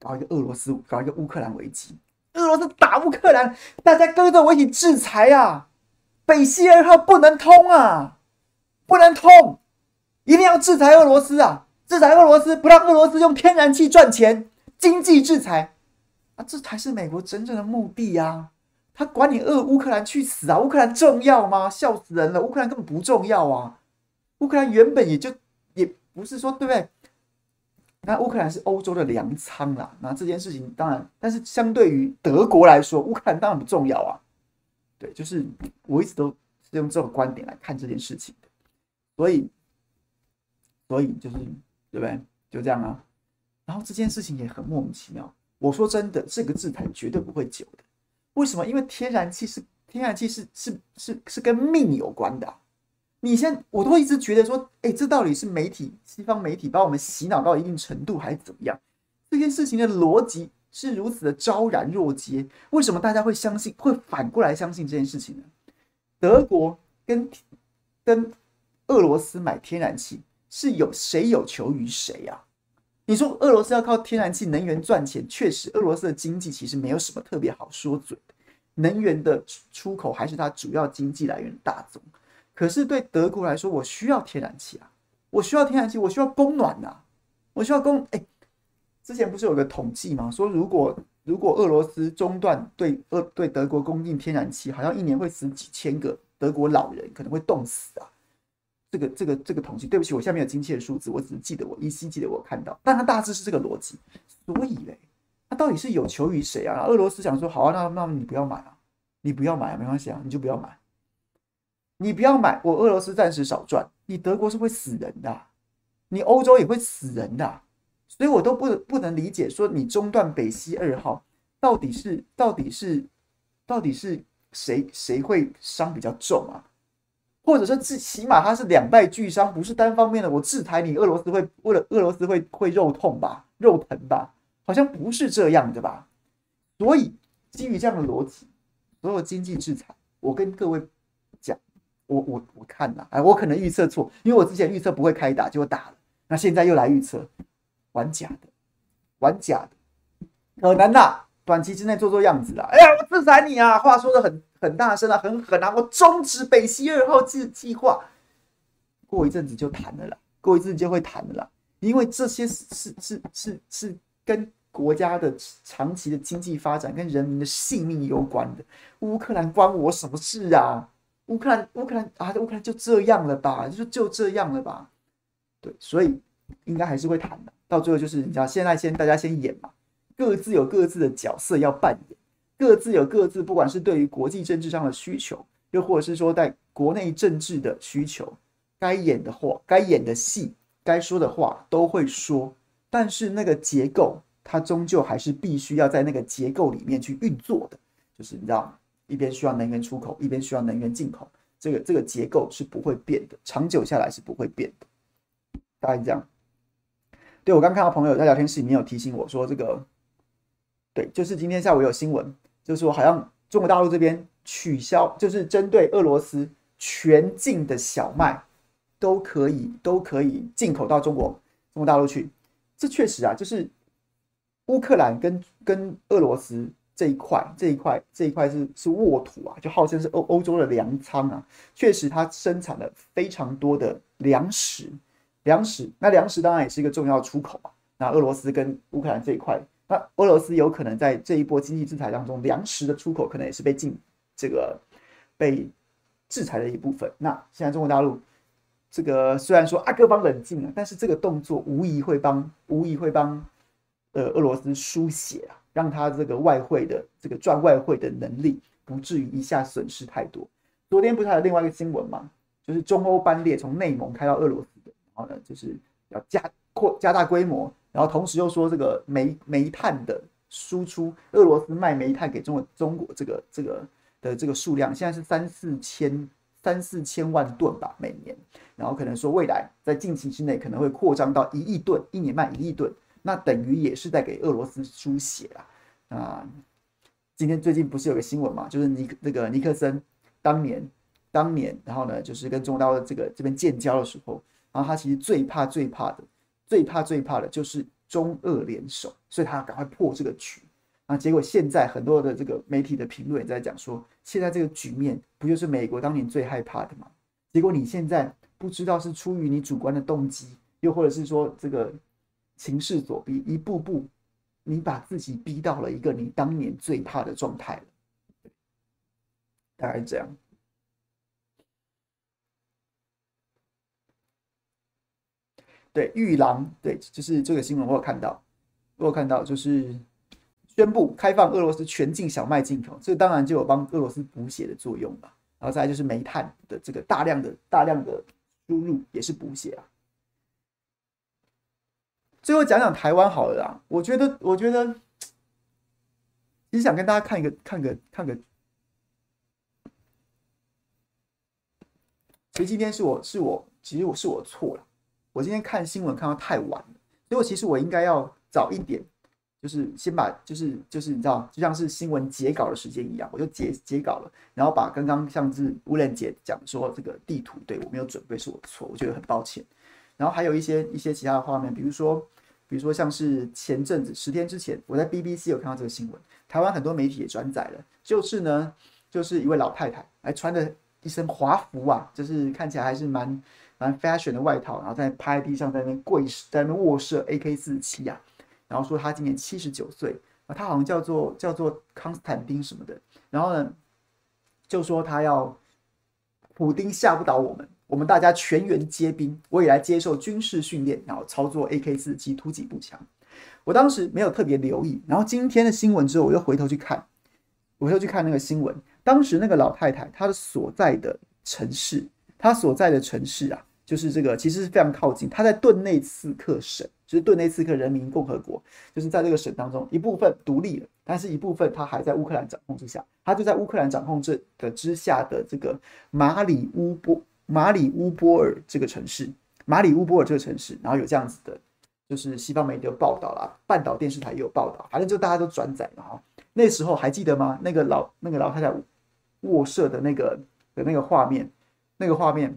搞一个俄罗斯，搞一个乌克兰危机，俄罗斯打乌克兰，大家跟着我一起制裁啊！北溪二号不能通啊！不能通，一定要制裁俄罗斯啊！制裁俄罗斯，不让俄罗斯用天然气赚钱，经济制裁啊，这才是美国真正的目的呀！他管你俄乌克兰去死啊！乌克兰重要吗？笑死人了！乌克兰根本不重要啊！乌克兰原本也就也不是说对不对？那乌克兰是欧洲的粮仓啦，那这件事情当然，但是相对于德国来说，乌克兰当然不重要啊。对，就是我一直都是用这种观点来看这件事情的。所以，所以就是对不对？就这样啊。然后这件事情也很莫名其妙。我说真的，这个制裁绝对不会久的。为什么？因为天然气是天然气是是是是跟命有关的。你先，我都一直觉得说，哎，这到底是媒体西方媒体把我们洗脑到一定程度，还是怎么样？这件事情的逻辑是如此的昭然若揭，为什么大家会相信，会反过来相信这件事情呢？德国跟跟俄罗斯买天然气是有谁有求于谁呀？你说俄罗斯要靠天然气能源赚钱，确实，俄罗斯的经济其实没有什么特别好说嘴的，能源的出口还是它主要经济来源大宗。可是对德国来说，我需要天然气啊，我需要天然气，我需要供暖呐，我需要供。哎，之前不是有个统计吗？说如果如果俄罗斯中断对俄对德国供应天然气，好像一年会死几千个德国老人，可能会冻死啊。这个这个这个统计，对不起，我下面有精确的数字，我只是记得我依稀记得我看到，但它大致是这个逻辑。所以嘞，它到底是有求于谁啊？俄罗斯想说，好啊，那那你不要买啊，你不要买啊，没关系啊，你就不要买，你不要买，我俄罗斯暂时少赚，你德国是会死人的，你欧洲也会死人的，所以我都不不能理解，说你中断北溪二号，到底是到底是到底是谁谁会伤比较重啊？或者说，至起码它是两败俱伤，不是单方面的。我制裁你，俄罗斯会为了俄罗斯会会肉痛吧，肉疼吧？好像不是这样的吧？所以基于这样的逻辑，所有经济制裁，我跟各位讲，我我我看呐，哎，我可能预测错，因为我之前预测不会开打，结果打了，那现在又来预测，玩假的，玩假的，可能呐。短期之内做做样子啦！哎呀，我制裁你啊！话说得很很大声啊，很狠啊！我终止北溪二号计计划，过一阵子就谈了啦，过一阵子就会谈了啦。因为这些是是是是是跟国家的长期的经济发展跟人民的性命有关的。乌克兰关我什么事啊？乌克兰乌克兰啊，乌克兰就这样了吧？就就这样了吧？对，所以应该还是会谈的。到最后就是你知道，现在先大家先演嘛。各自有各自的角色要扮演，各自有各自，不管是对于国际政治上的需求，又或者是说在国内政治的需求，该演的话、该演的戏、该说的话都会说。但是那个结构，它终究还是必须要在那个结构里面去运作的。就是你知道，一边需要能源出口，一边需要能源进口，这个这个结构是不会变的，长久下来是不会变的。大概这样。对，我刚看到朋友在聊天室里面有提醒我说这个。对，就是今天下午有新闻，就是说好像中国大陆这边取消，就是针对俄罗斯全境的小麦都可以都可以进口到中国中国大陆去。这确实啊，就是乌克兰跟跟俄罗斯这一块，这一块这一块是是沃土啊，就号称是欧欧洲的粮仓啊。确实，它生产了非常多的粮食，粮食那粮食当然也是一个重要出口啊。那俄罗斯跟乌克兰这一块，那俄罗斯有可能在这一波经济制裁当中，粮食的出口可能也是被禁这个被制裁的一部分。那现在中国大陆。这个虽然说啊，各方冷静啊，但是这个动作无疑会帮，无疑会帮，呃，俄罗斯输血啊，让他这个外汇的这个赚外汇的能力不至于一下损失太多。昨天不是还有另外一个新闻吗？就是中欧班列从内蒙开到俄罗斯的，然后呢，就是要加扩加大规模，然后同时又说这个煤煤炭的输出，俄罗斯卖煤炭给中国中国这个这个的这个数量现在是三四千。三四千万吨吧，每年，然后可能说未来在近期之内可能会扩张到一亿吨，一年卖一亿吨，那等于也是在给俄罗斯输血啊！啊，今天最近不是有个新闻嘛，就是尼那个尼克森当年当年，然后呢，就是跟中国大陆这个这边建交的时候，然后他其实最怕最怕的，最怕最怕的就是中俄联手，所以他要赶快破这个局。啊结果现在很多的这个媒体的评论也在讲说，现在这个局面不就是美国当年最害怕的吗？结果你现在不知道是出于你主观的动机，又或者是说这个情势所逼，一步步你把自己逼到了一个你当年最怕的状态了，大概是这样。对，玉郎，对，就是这个新闻我有看到，我有看到，就是。宣布开放俄罗斯全境小麦进口，这当然就有帮俄罗斯补血的作用了。然后再就是煤炭的这个大量的大量的输入也是补血啊。最后讲讲台湾好了啦，我觉得我觉得，其实想跟大家看一个看个看个，其实今天是我是我其实我是我错了，我今天看新闻看到太晚了，所以我其实我应该要早一点。就是先把，就是就是你知道，就像是新闻截稿的时间一样，我就截截稿了，然后把刚刚像是乌兰姐讲说这个地图，对，我没有准备是我错，我觉得很抱歉。然后还有一些一些其他的画面，比如说比如说像是前阵子十天之前，我在 BBC 有看到这个新闻，台湾很多媒体也转载了，就是呢，就是一位老太太，还穿着一身华服啊，就是看起来还是蛮蛮 fashion 的外套，然后在趴在地上在那跪，在那边卧射 AK 四十七啊。然后说他今年七十九岁啊，他好像叫做叫做康斯坦丁什么的。然后呢，就说他要普丁吓不倒我们，我们大家全员皆兵，我也来接受军事训练，然后操作 AK 四七突击步枪。我当时没有特别留意，然后今天的新闻之后，我又回头去看，我又去看那个新闻，当时那个老太太她的所在的城市，她所在的城市啊。就是这个，其实是非常靠近。他在顿内茨克省，就是顿内茨克人民共和国，就是在这个省当中，一部分独立了，但是一部分他还在乌克兰掌控之下。他就在乌克兰掌控这的之下的这个马里乌波马里乌波尔这个城市，马里乌波尔这个城市，然后有这样子的，就是西方媒体有报道啦，半岛电视台也有报道，反正就大家都转载了哈。那时候还记得吗？那个老那个老太太卧射的那个的那个画面，那个画面。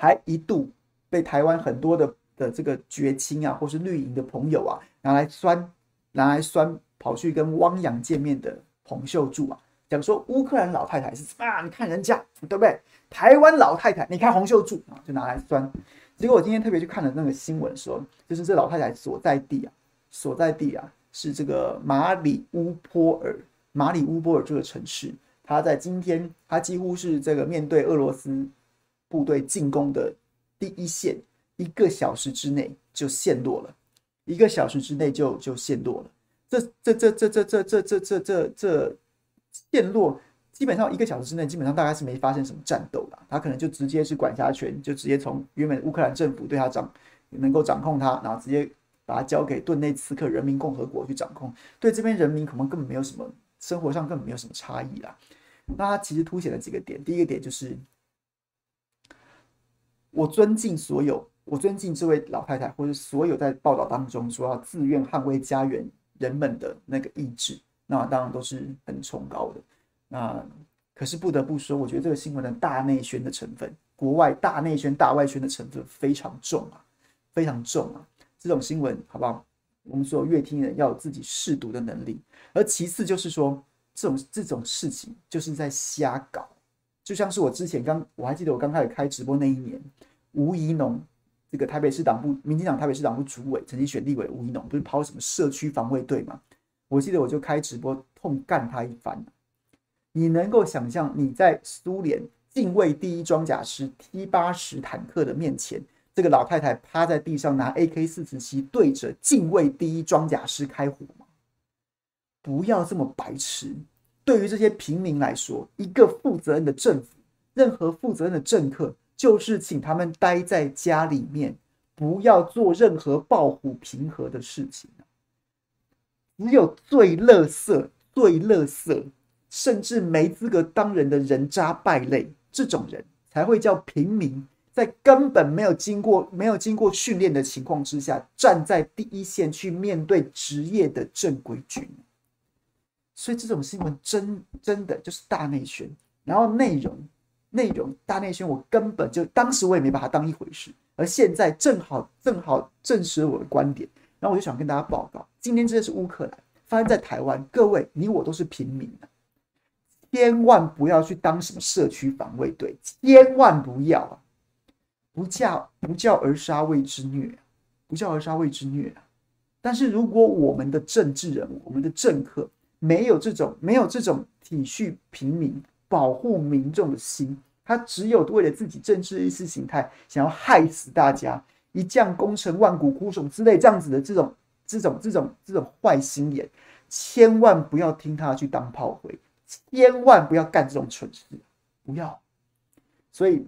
还一度被台湾很多的的这个绝亲啊，或是绿营的朋友啊，拿来酸，拿来酸，跑去跟汪洋见面的洪秀柱啊，讲说乌克兰老太太是啊，你看人家对不对？台湾老太太，你看洪秀柱啊，就拿来酸。结果我今天特别去看了那个新闻，说就是这老太太所在地啊，所在地啊是这个马里乌波尔，马里乌波尔这个城市，他在今天，他几乎是这个面对俄罗斯。部队进攻的第一线，一个小时之内就陷落了，一个小时之内就就陷落了。这这这这这这这这这这这陷落，基本上一个小时之内，基本上大概是没发生什么战斗了。他可能就直接是管辖权，就直接从原本乌克兰政府对他掌能够掌控他，然后直接把他交给顿内茨克人民共和国去掌控。对这边人民可能根本没有什么生活上根本没有什么差异啦。那他其实凸显了几个点，第一个点就是。我尊敬所有，我尊敬这位老太太，或者所有在报道当中说要自愿捍卫家园人们的那个意志，那当然都是很崇高的。那可是不得不说，我觉得这个新闻的大内宣的成分，国外大内宣、大外宣的成分非常重啊，非常重啊。这种新闻好不好？我们所有乐听人要有自己试读的能力，而其次就是说，这种这种事情就是在瞎搞，就像是我之前刚我还记得我刚开始开直播那一年，吴怡农这个台北市党部民进党台北市党部主委，曾经选立委吴怡农不是跑什么社区防卫队吗？我记得我就开直播痛干他一番。你能够想象你在苏联近卫第一装甲师 T 八十坦克的面前，这个老太太趴在地上拿 AK 四十七对着近卫第一装甲师开火吗？不要这么白痴。对于这些平民来说，一个负责任的政府，任何负责任的政客，就是请他们待在家里面，不要做任何抱虎平和的事情。只有最垃圾、最垃圾，甚至没资格当人的人渣败类，这种人才会叫平民。在根本没有经过、没有经过训练的情况之下，站在第一线去面对职业的正规军，所以这种新闻真真的就是大内宣，然后内容内容大内宣，我根本就当时我也没把它当一回事，而现在正好正好证实了我的观点，然后我就想跟大家报告，今天真的是乌克兰发生在台湾，各位你我都是平民，千万不要去当什么社区防卫队，千万不要啊！不叫不教而杀谓之虐，不教而杀谓之虐。但是如果我们的政治人物、我们的政客没有这种没有这种体恤平民、保护民众的心，他只有为了自己政治意识形态，想要害死大家，一将功成万骨枯什么之类这样子的这种这种这种这种坏心眼，千万不要听他去当炮灰，千万不要干这种蠢事，不要。所以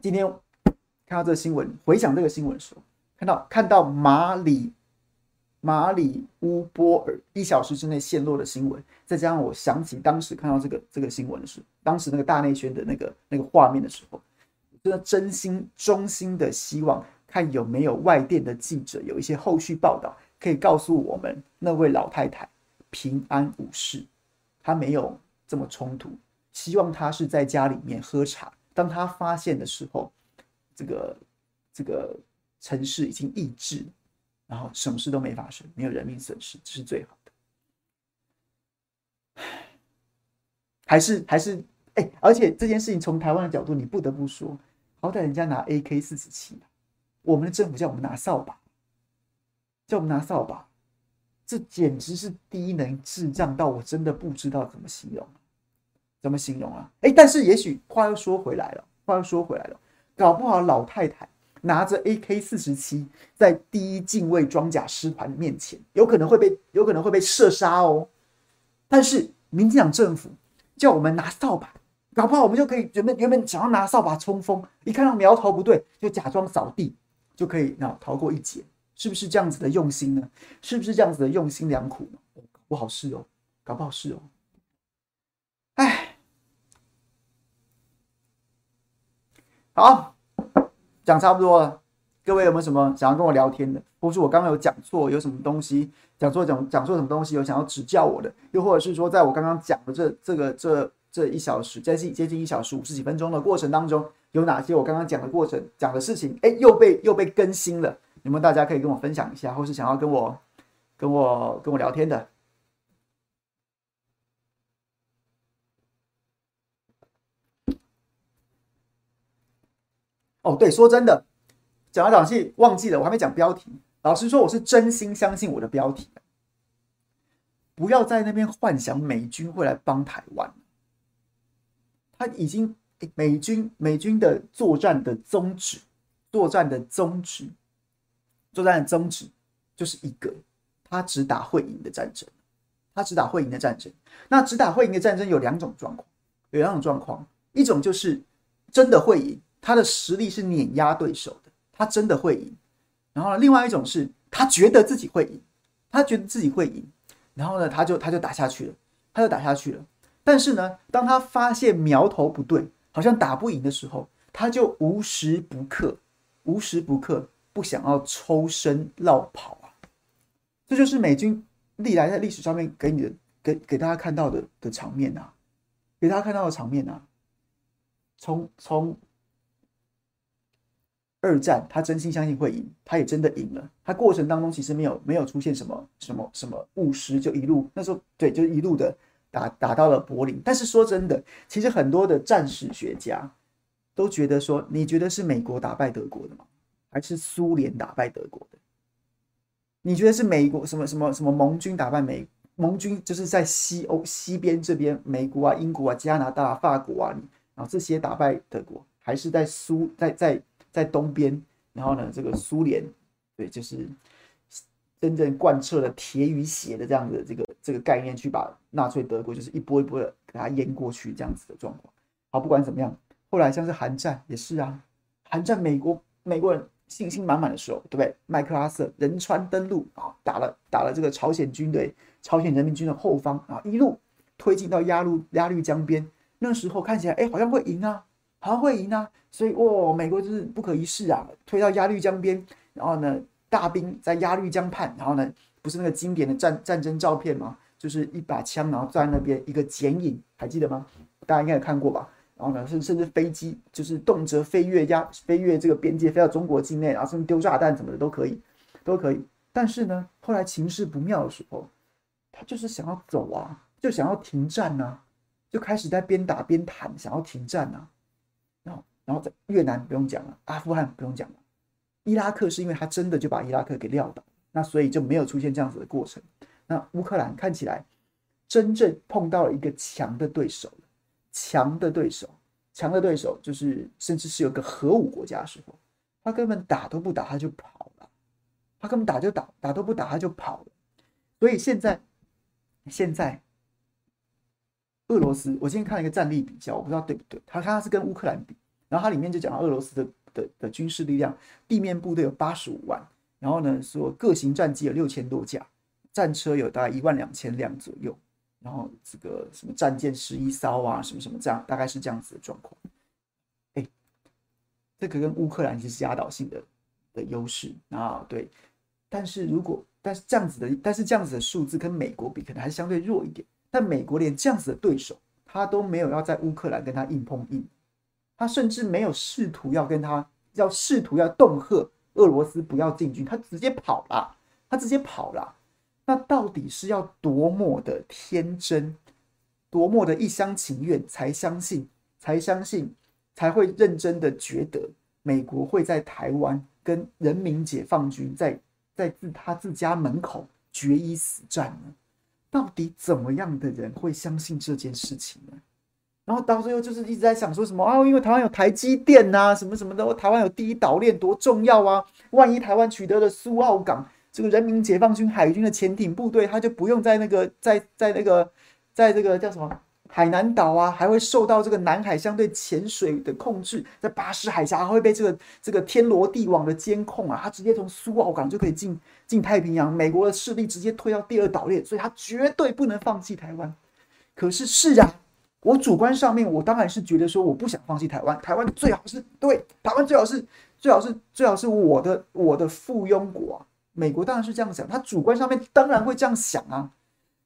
今天。看到这个新闻，回想这个新闻的时候，看到看到马里马里乌波尔一小时之内陷落的新闻，再加上我想起当时看到这个这个新闻的时候，当时那个大内宣的那个那个画面的时候，真的真心衷心的希望看有没有外电的记者有一些后续报道，可以告诉我们那位老太太平安无事，她没有这么冲突，希望她是在家里面喝茶，当她发现的时候。这个这个城市已经抑制，然后什么事都没发生，没有人命损失，这是最好的。还是还是哎，而且这件事情从台湾的角度，你不得不说，好歹人家拿 AK 四十七，我们的政府叫我们拿扫把，叫我们拿扫把，这简直是低能智障到我真的不知道怎么形容，怎么形容啊？哎，但是也许话又说回来了，话又说回来了。搞不好老太太拿着 AK 四十七，在第一近卫装甲师团面前，有可能会被有可能会被射杀哦。但是民进党政府叫我们拿扫把，搞不好我们就可以原本原本想要拿扫把冲锋，一看到苗头不对，就假装扫地，就可以那逃过一劫，是不是这样子的用心呢？是不是这样子的用心良苦呢？不好是哦，搞不好是哦。哎。好，讲差不多了。各位有没有什么想要跟我聊天的？或是我刚刚有讲错，有什么东西讲错讲讲错什么东西，有想要指教我的？又或者是说，在我刚刚讲的这这个这这一小时接近接近一小时五十几分钟的过程当中，有哪些我刚刚讲的过程讲的事情，哎，又被又被更新了？有没有大家可以跟我分享一下，或是想要跟我跟我跟我聊天的？哦，对，说真的，讲来讲去忘记了，我还没讲标题。老实说，我是真心相信我的标题。不要在那边幻想美军会来帮台湾。他已经美军美军的作战的宗旨，作战的宗旨，作战的宗旨就是一个，他只打会赢的战争，他只打会赢的战争。那只打会赢的战争有两种状况，有两种状况，一种就是真的会赢。他的实力是碾压对手的，他真的会赢。然后呢，另外一种是他觉得自己会赢，他觉得自己会赢，然后呢，他就他就打下去了，他就打下去了。但是呢，当他发现苗头不对，好像打不赢的时候，他就无时不刻、无时不刻不想要抽身落跑啊！这就是美军历来在历史上面给你的、给给大家看到的的场面啊，给大家看到的场面啊，从从。二战他真心相信会赢，他也真的赢了。他过程当中其实没有没有出现什么什么什么误失，就一路那时候对，就一路的打打到了柏林。但是说真的，其实很多的战史学家都觉得说，你觉得是美国打败德国的吗？还是苏联打败德国的？你觉得是美国什么什么什么盟军打败美盟军？就是在西欧西边这边，美国啊、英国啊、加拿大、法国啊，然后这些打败德国，还是在苏在在在东边？然后呢，这个苏联对，就是真正贯彻了铁与血的这样的这个这个概念，去把纳粹德国就是一波一波的给它淹过去这样子的状况。好，不管怎么样，后来像是韩战也是啊，韩战美国美国人。信心满满的时候，对不对？麦克阿瑟仁川登陆啊，打了打了这个朝鲜军队、朝鲜人民军的后方啊，一路推进到鸭绿鸭绿江边。那时候看起来，哎，好像会赢啊，好像会赢啊。所以，哇、美国就是不可一世啊，推到鸭绿江边，然后呢，大兵在鸭绿江畔，然后呢，不是那个经典的战战争照片吗？就是一把枪，然后站在那边一个剪影，还记得吗？大家应该有看过吧？然后呢，甚甚至飞机就是动辄飞越鸭飞越这个边界，飞到中国境内，然后甚至丢炸弹什么的都可以，都可以。但是呢，后来情势不妙的时候，他就是想要走啊，就想要停战呐、啊，就开始在边打边谈，想要停战呐、啊。然后，在越南不用讲了，阿富汗不用讲了，伊拉克是因为他真的就把伊拉克给撂倒，那所以就没有出现这样子的过程。那乌克兰看起来真正碰到了一个强的对手。强的对手，强的对手就是，甚至是有个核武国家的时候，他根本打都不打，他就跑了。他根本打就打，打都不打，他就跑了。所以现在，现在，俄罗斯，我今天看了一个战力比较，我不知道对不对。他他是跟乌克兰比，然后它里面就讲到俄罗斯的的的军事力量，地面部队有八十五万，然后呢说各型战机有六千多架，战车有大概一万两千辆左右。然后这个什么战舰十一艘啊，什么什么这样，大概是这样子的状况。哎，这个跟乌克兰其实压倒性的的优势啊，对。但是如果但是这样子的，但是这样子的数字跟美国比，可能还是相对弱一点。但美国连这样子的对手，他都没有要在乌克兰跟他硬碰硬，他甚至没有试图要跟他要试图要恫吓俄罗斯不要进军，他直接跑了，他直接跑了。那到底是要多么的天真，多么的一厢情愿，才相信，才相信，才会认真的觉得美国会在台湾跟人民解放军在在自他自家门口决一死战呢？到底怎么样的人会相信这件事情呢？然后到最后就是一直在想说什么啊，因为台湾有台积电呐，什么什么的，台湾有第一岛链多重要啊！万一台湾取得了苏澳港。这个人民解放军海军的潜艇部队，他就不用在那个在在那个在这个叫什么海南岛啊，还会受到这个南海相对潜水的控制，在巴士海峡会被这个这个天罗地网的监控啊，他直接从苏澳港就可以进进太平洋，美国的势力直接推到第二岛链，所以他绝对不能放弃台湾。可是是啊，我主观上面我当然是觉得说我不想放弃台湾，台湾最好是对台湾最好是最好是最好是我的我的附庸国。美国当然是这样想，他主观上面当然会这样想啊。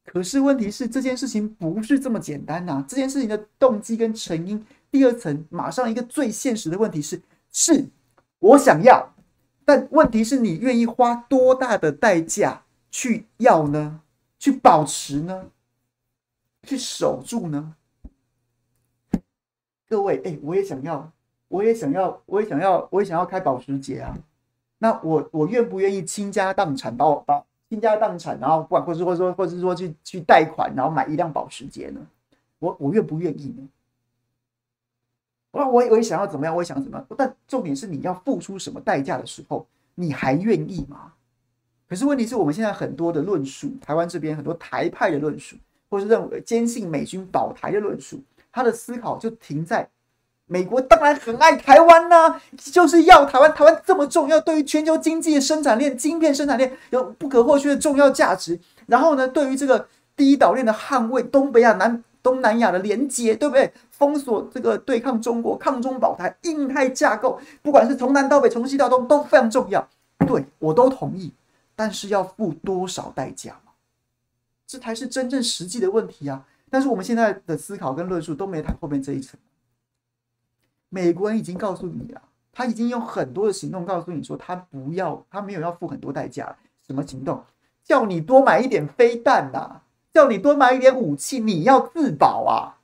可是问题是这件事情不是这么简单呐。这件事情的动机跟成因，第二层马上一个最现实的问题是：是我想要，但问题是你愿意花多大的代价去要呢？去保持呢？去守住呢？各位，哎，我也想要，我也想要，我也想要，我也想要开保时捷啊。那我我愿不愿意倾家荡产，把我把倾家荡产，然后不管或是或者说或是说去去贷款，然后买一辆保时捷呢？我我愿不愿意呢？我我我也想要怎么样？我也想怎么样？但重点是你要付出什么代价的时候，你还愿意吗？可是问题是我们现在很多的论述，台湾这边很多台派的论述，或是认为坚信美军保台的论述，他的思考就停在。美国当然很爱台湾呐、就是要台湾。台湾这么重要，对于全球经济的生产链、晶片生产链有不可或缺的重要价值。然后呢，对于这个第一岛链的捍卫、东北亚、南东南亚的连接，对不对？封锁这个对抗中国、抗中保台、印太架构，不管是从南到北、从西到东，都非常重要。对，我都同意，但是要付多少代价？这才是真正实际的问题啊！但是我们现在的思考跟论述都没谈后面这一层。美国人已经告诉你了，他已经用很多的行动告诉你说，他不要，他没有要付很多代价。什么行动？叫你多买一点飞弹呐、叫你多买一点武器，你要自保啊，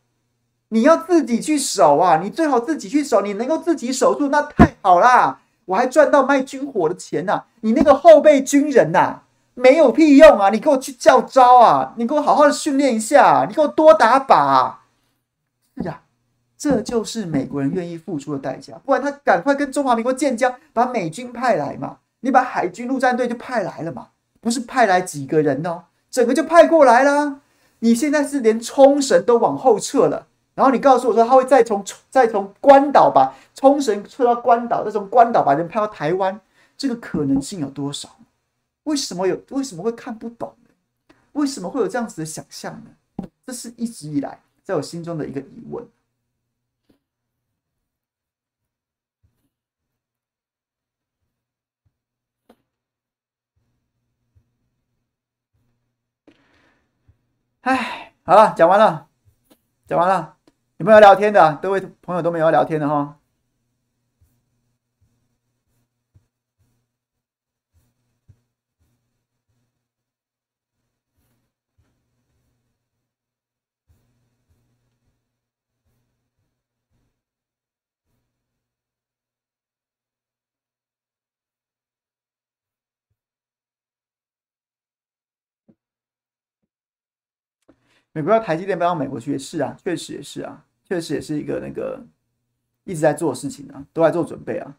你要自己去守啊，你最好自己去守，你能够自己守住，那太好啦，我还赚到卖军火的钱呐、你那个后备军人呐、没有屁用啊，你给我去叫招啊，你给我好好的训练一下，你给我多打靶、啊。是啊。这就是美国人愿意付出的代价，不然他赶快跟中华民国建交，把美军派来嘛，你把海军陆战队就派来了嘛，不是派来几个人哦，整个就派过来了。你现在是连冲绳都往后撤了，然后你告诉我说他会再从再从关岛把冲绳撤到关岛，再从关岛把人派到台湾，这个可能性有多少？为什么有？为什么会看不懂呢？为什么会有这样子的想象呢？这是一直以来在我心中的一个疑问。哎，好了，讲完了，讲完了，有没有聊天的？各位朋友都没有要聊天的哈。美国要台积电搬到美国去，是啊，确实也是啊，确实也是一个那个一直在做事情啊，都在做准备啊。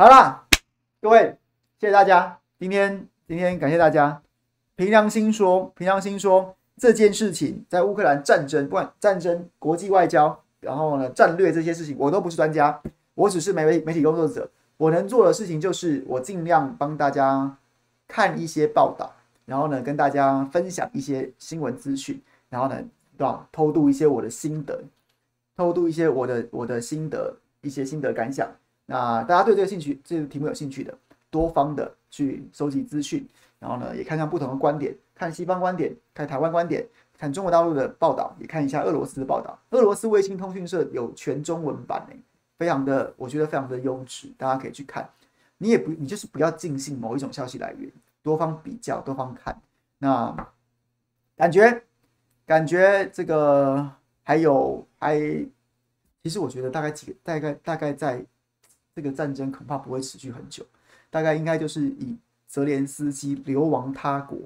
好啦，各位，谢谢大家。今天，今天感谢大家。凭良心说，凭良心说，这件事情在乌克兰战争，不管战争、国际外交，然后呢，战略这些事情，我都不是专家，我只是媒媒体工作者。我能做的事情就是，我尽量帮大家看一些报道，然后呢，跟大家分享一些新闻资讯，然后呢，对吧？偷渡一些我的心得，偷渡一些我的我的心得，一些心得感想。那大家对这个兴趣，这个题目有兴趣的，多方的去收集资讯，然后呢，也看看不同的观点，看西方观点，看台湾观点，看中国大陆的报道，也看一下俄罗斯的报道。俄罗斯卫星通讯社有全中文版诶，非常的，我觉得非常的优质，大家可以去看。你也不，你就是不要尽信某一种消息来源，多方比较，多方看。那感觉，感觉这个还有还，其实我觉得大概几个，大概大概在。这个战争恐怕不会持续很久，大概应该就是以泽连斯基流亡他国，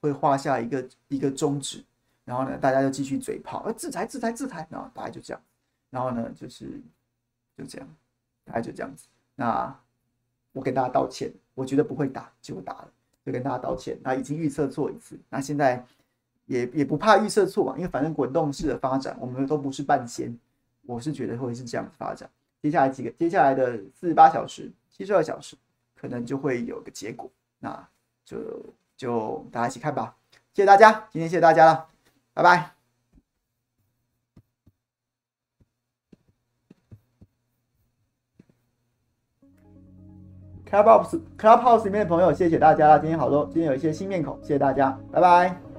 会画下一个一个终止，然后呢，大家就继续嘴炮，呃，制裁制裁制裁，然后大概就这样，然后呢，就是就这样，大概就这样子。那我给大家道歉，我觉得不会打，结果打了，就跟大家道歉。那已经预测错一次，那现在也也不怕预测错嘛，因为反正滚动式的发展，我们都不是半仙，我是觉得会是这样子发展。接下来几个，接下来的四十八小时、七十二小时，可能就会有个结果，那就就大家一起看吧。谢谢大家，今天谢谢大家了，拜拜。Clubhouse Clubhouse 里面的朋友，谢谢大家，今天好多，今天有一些新面孔，谢谢大家，拜拜。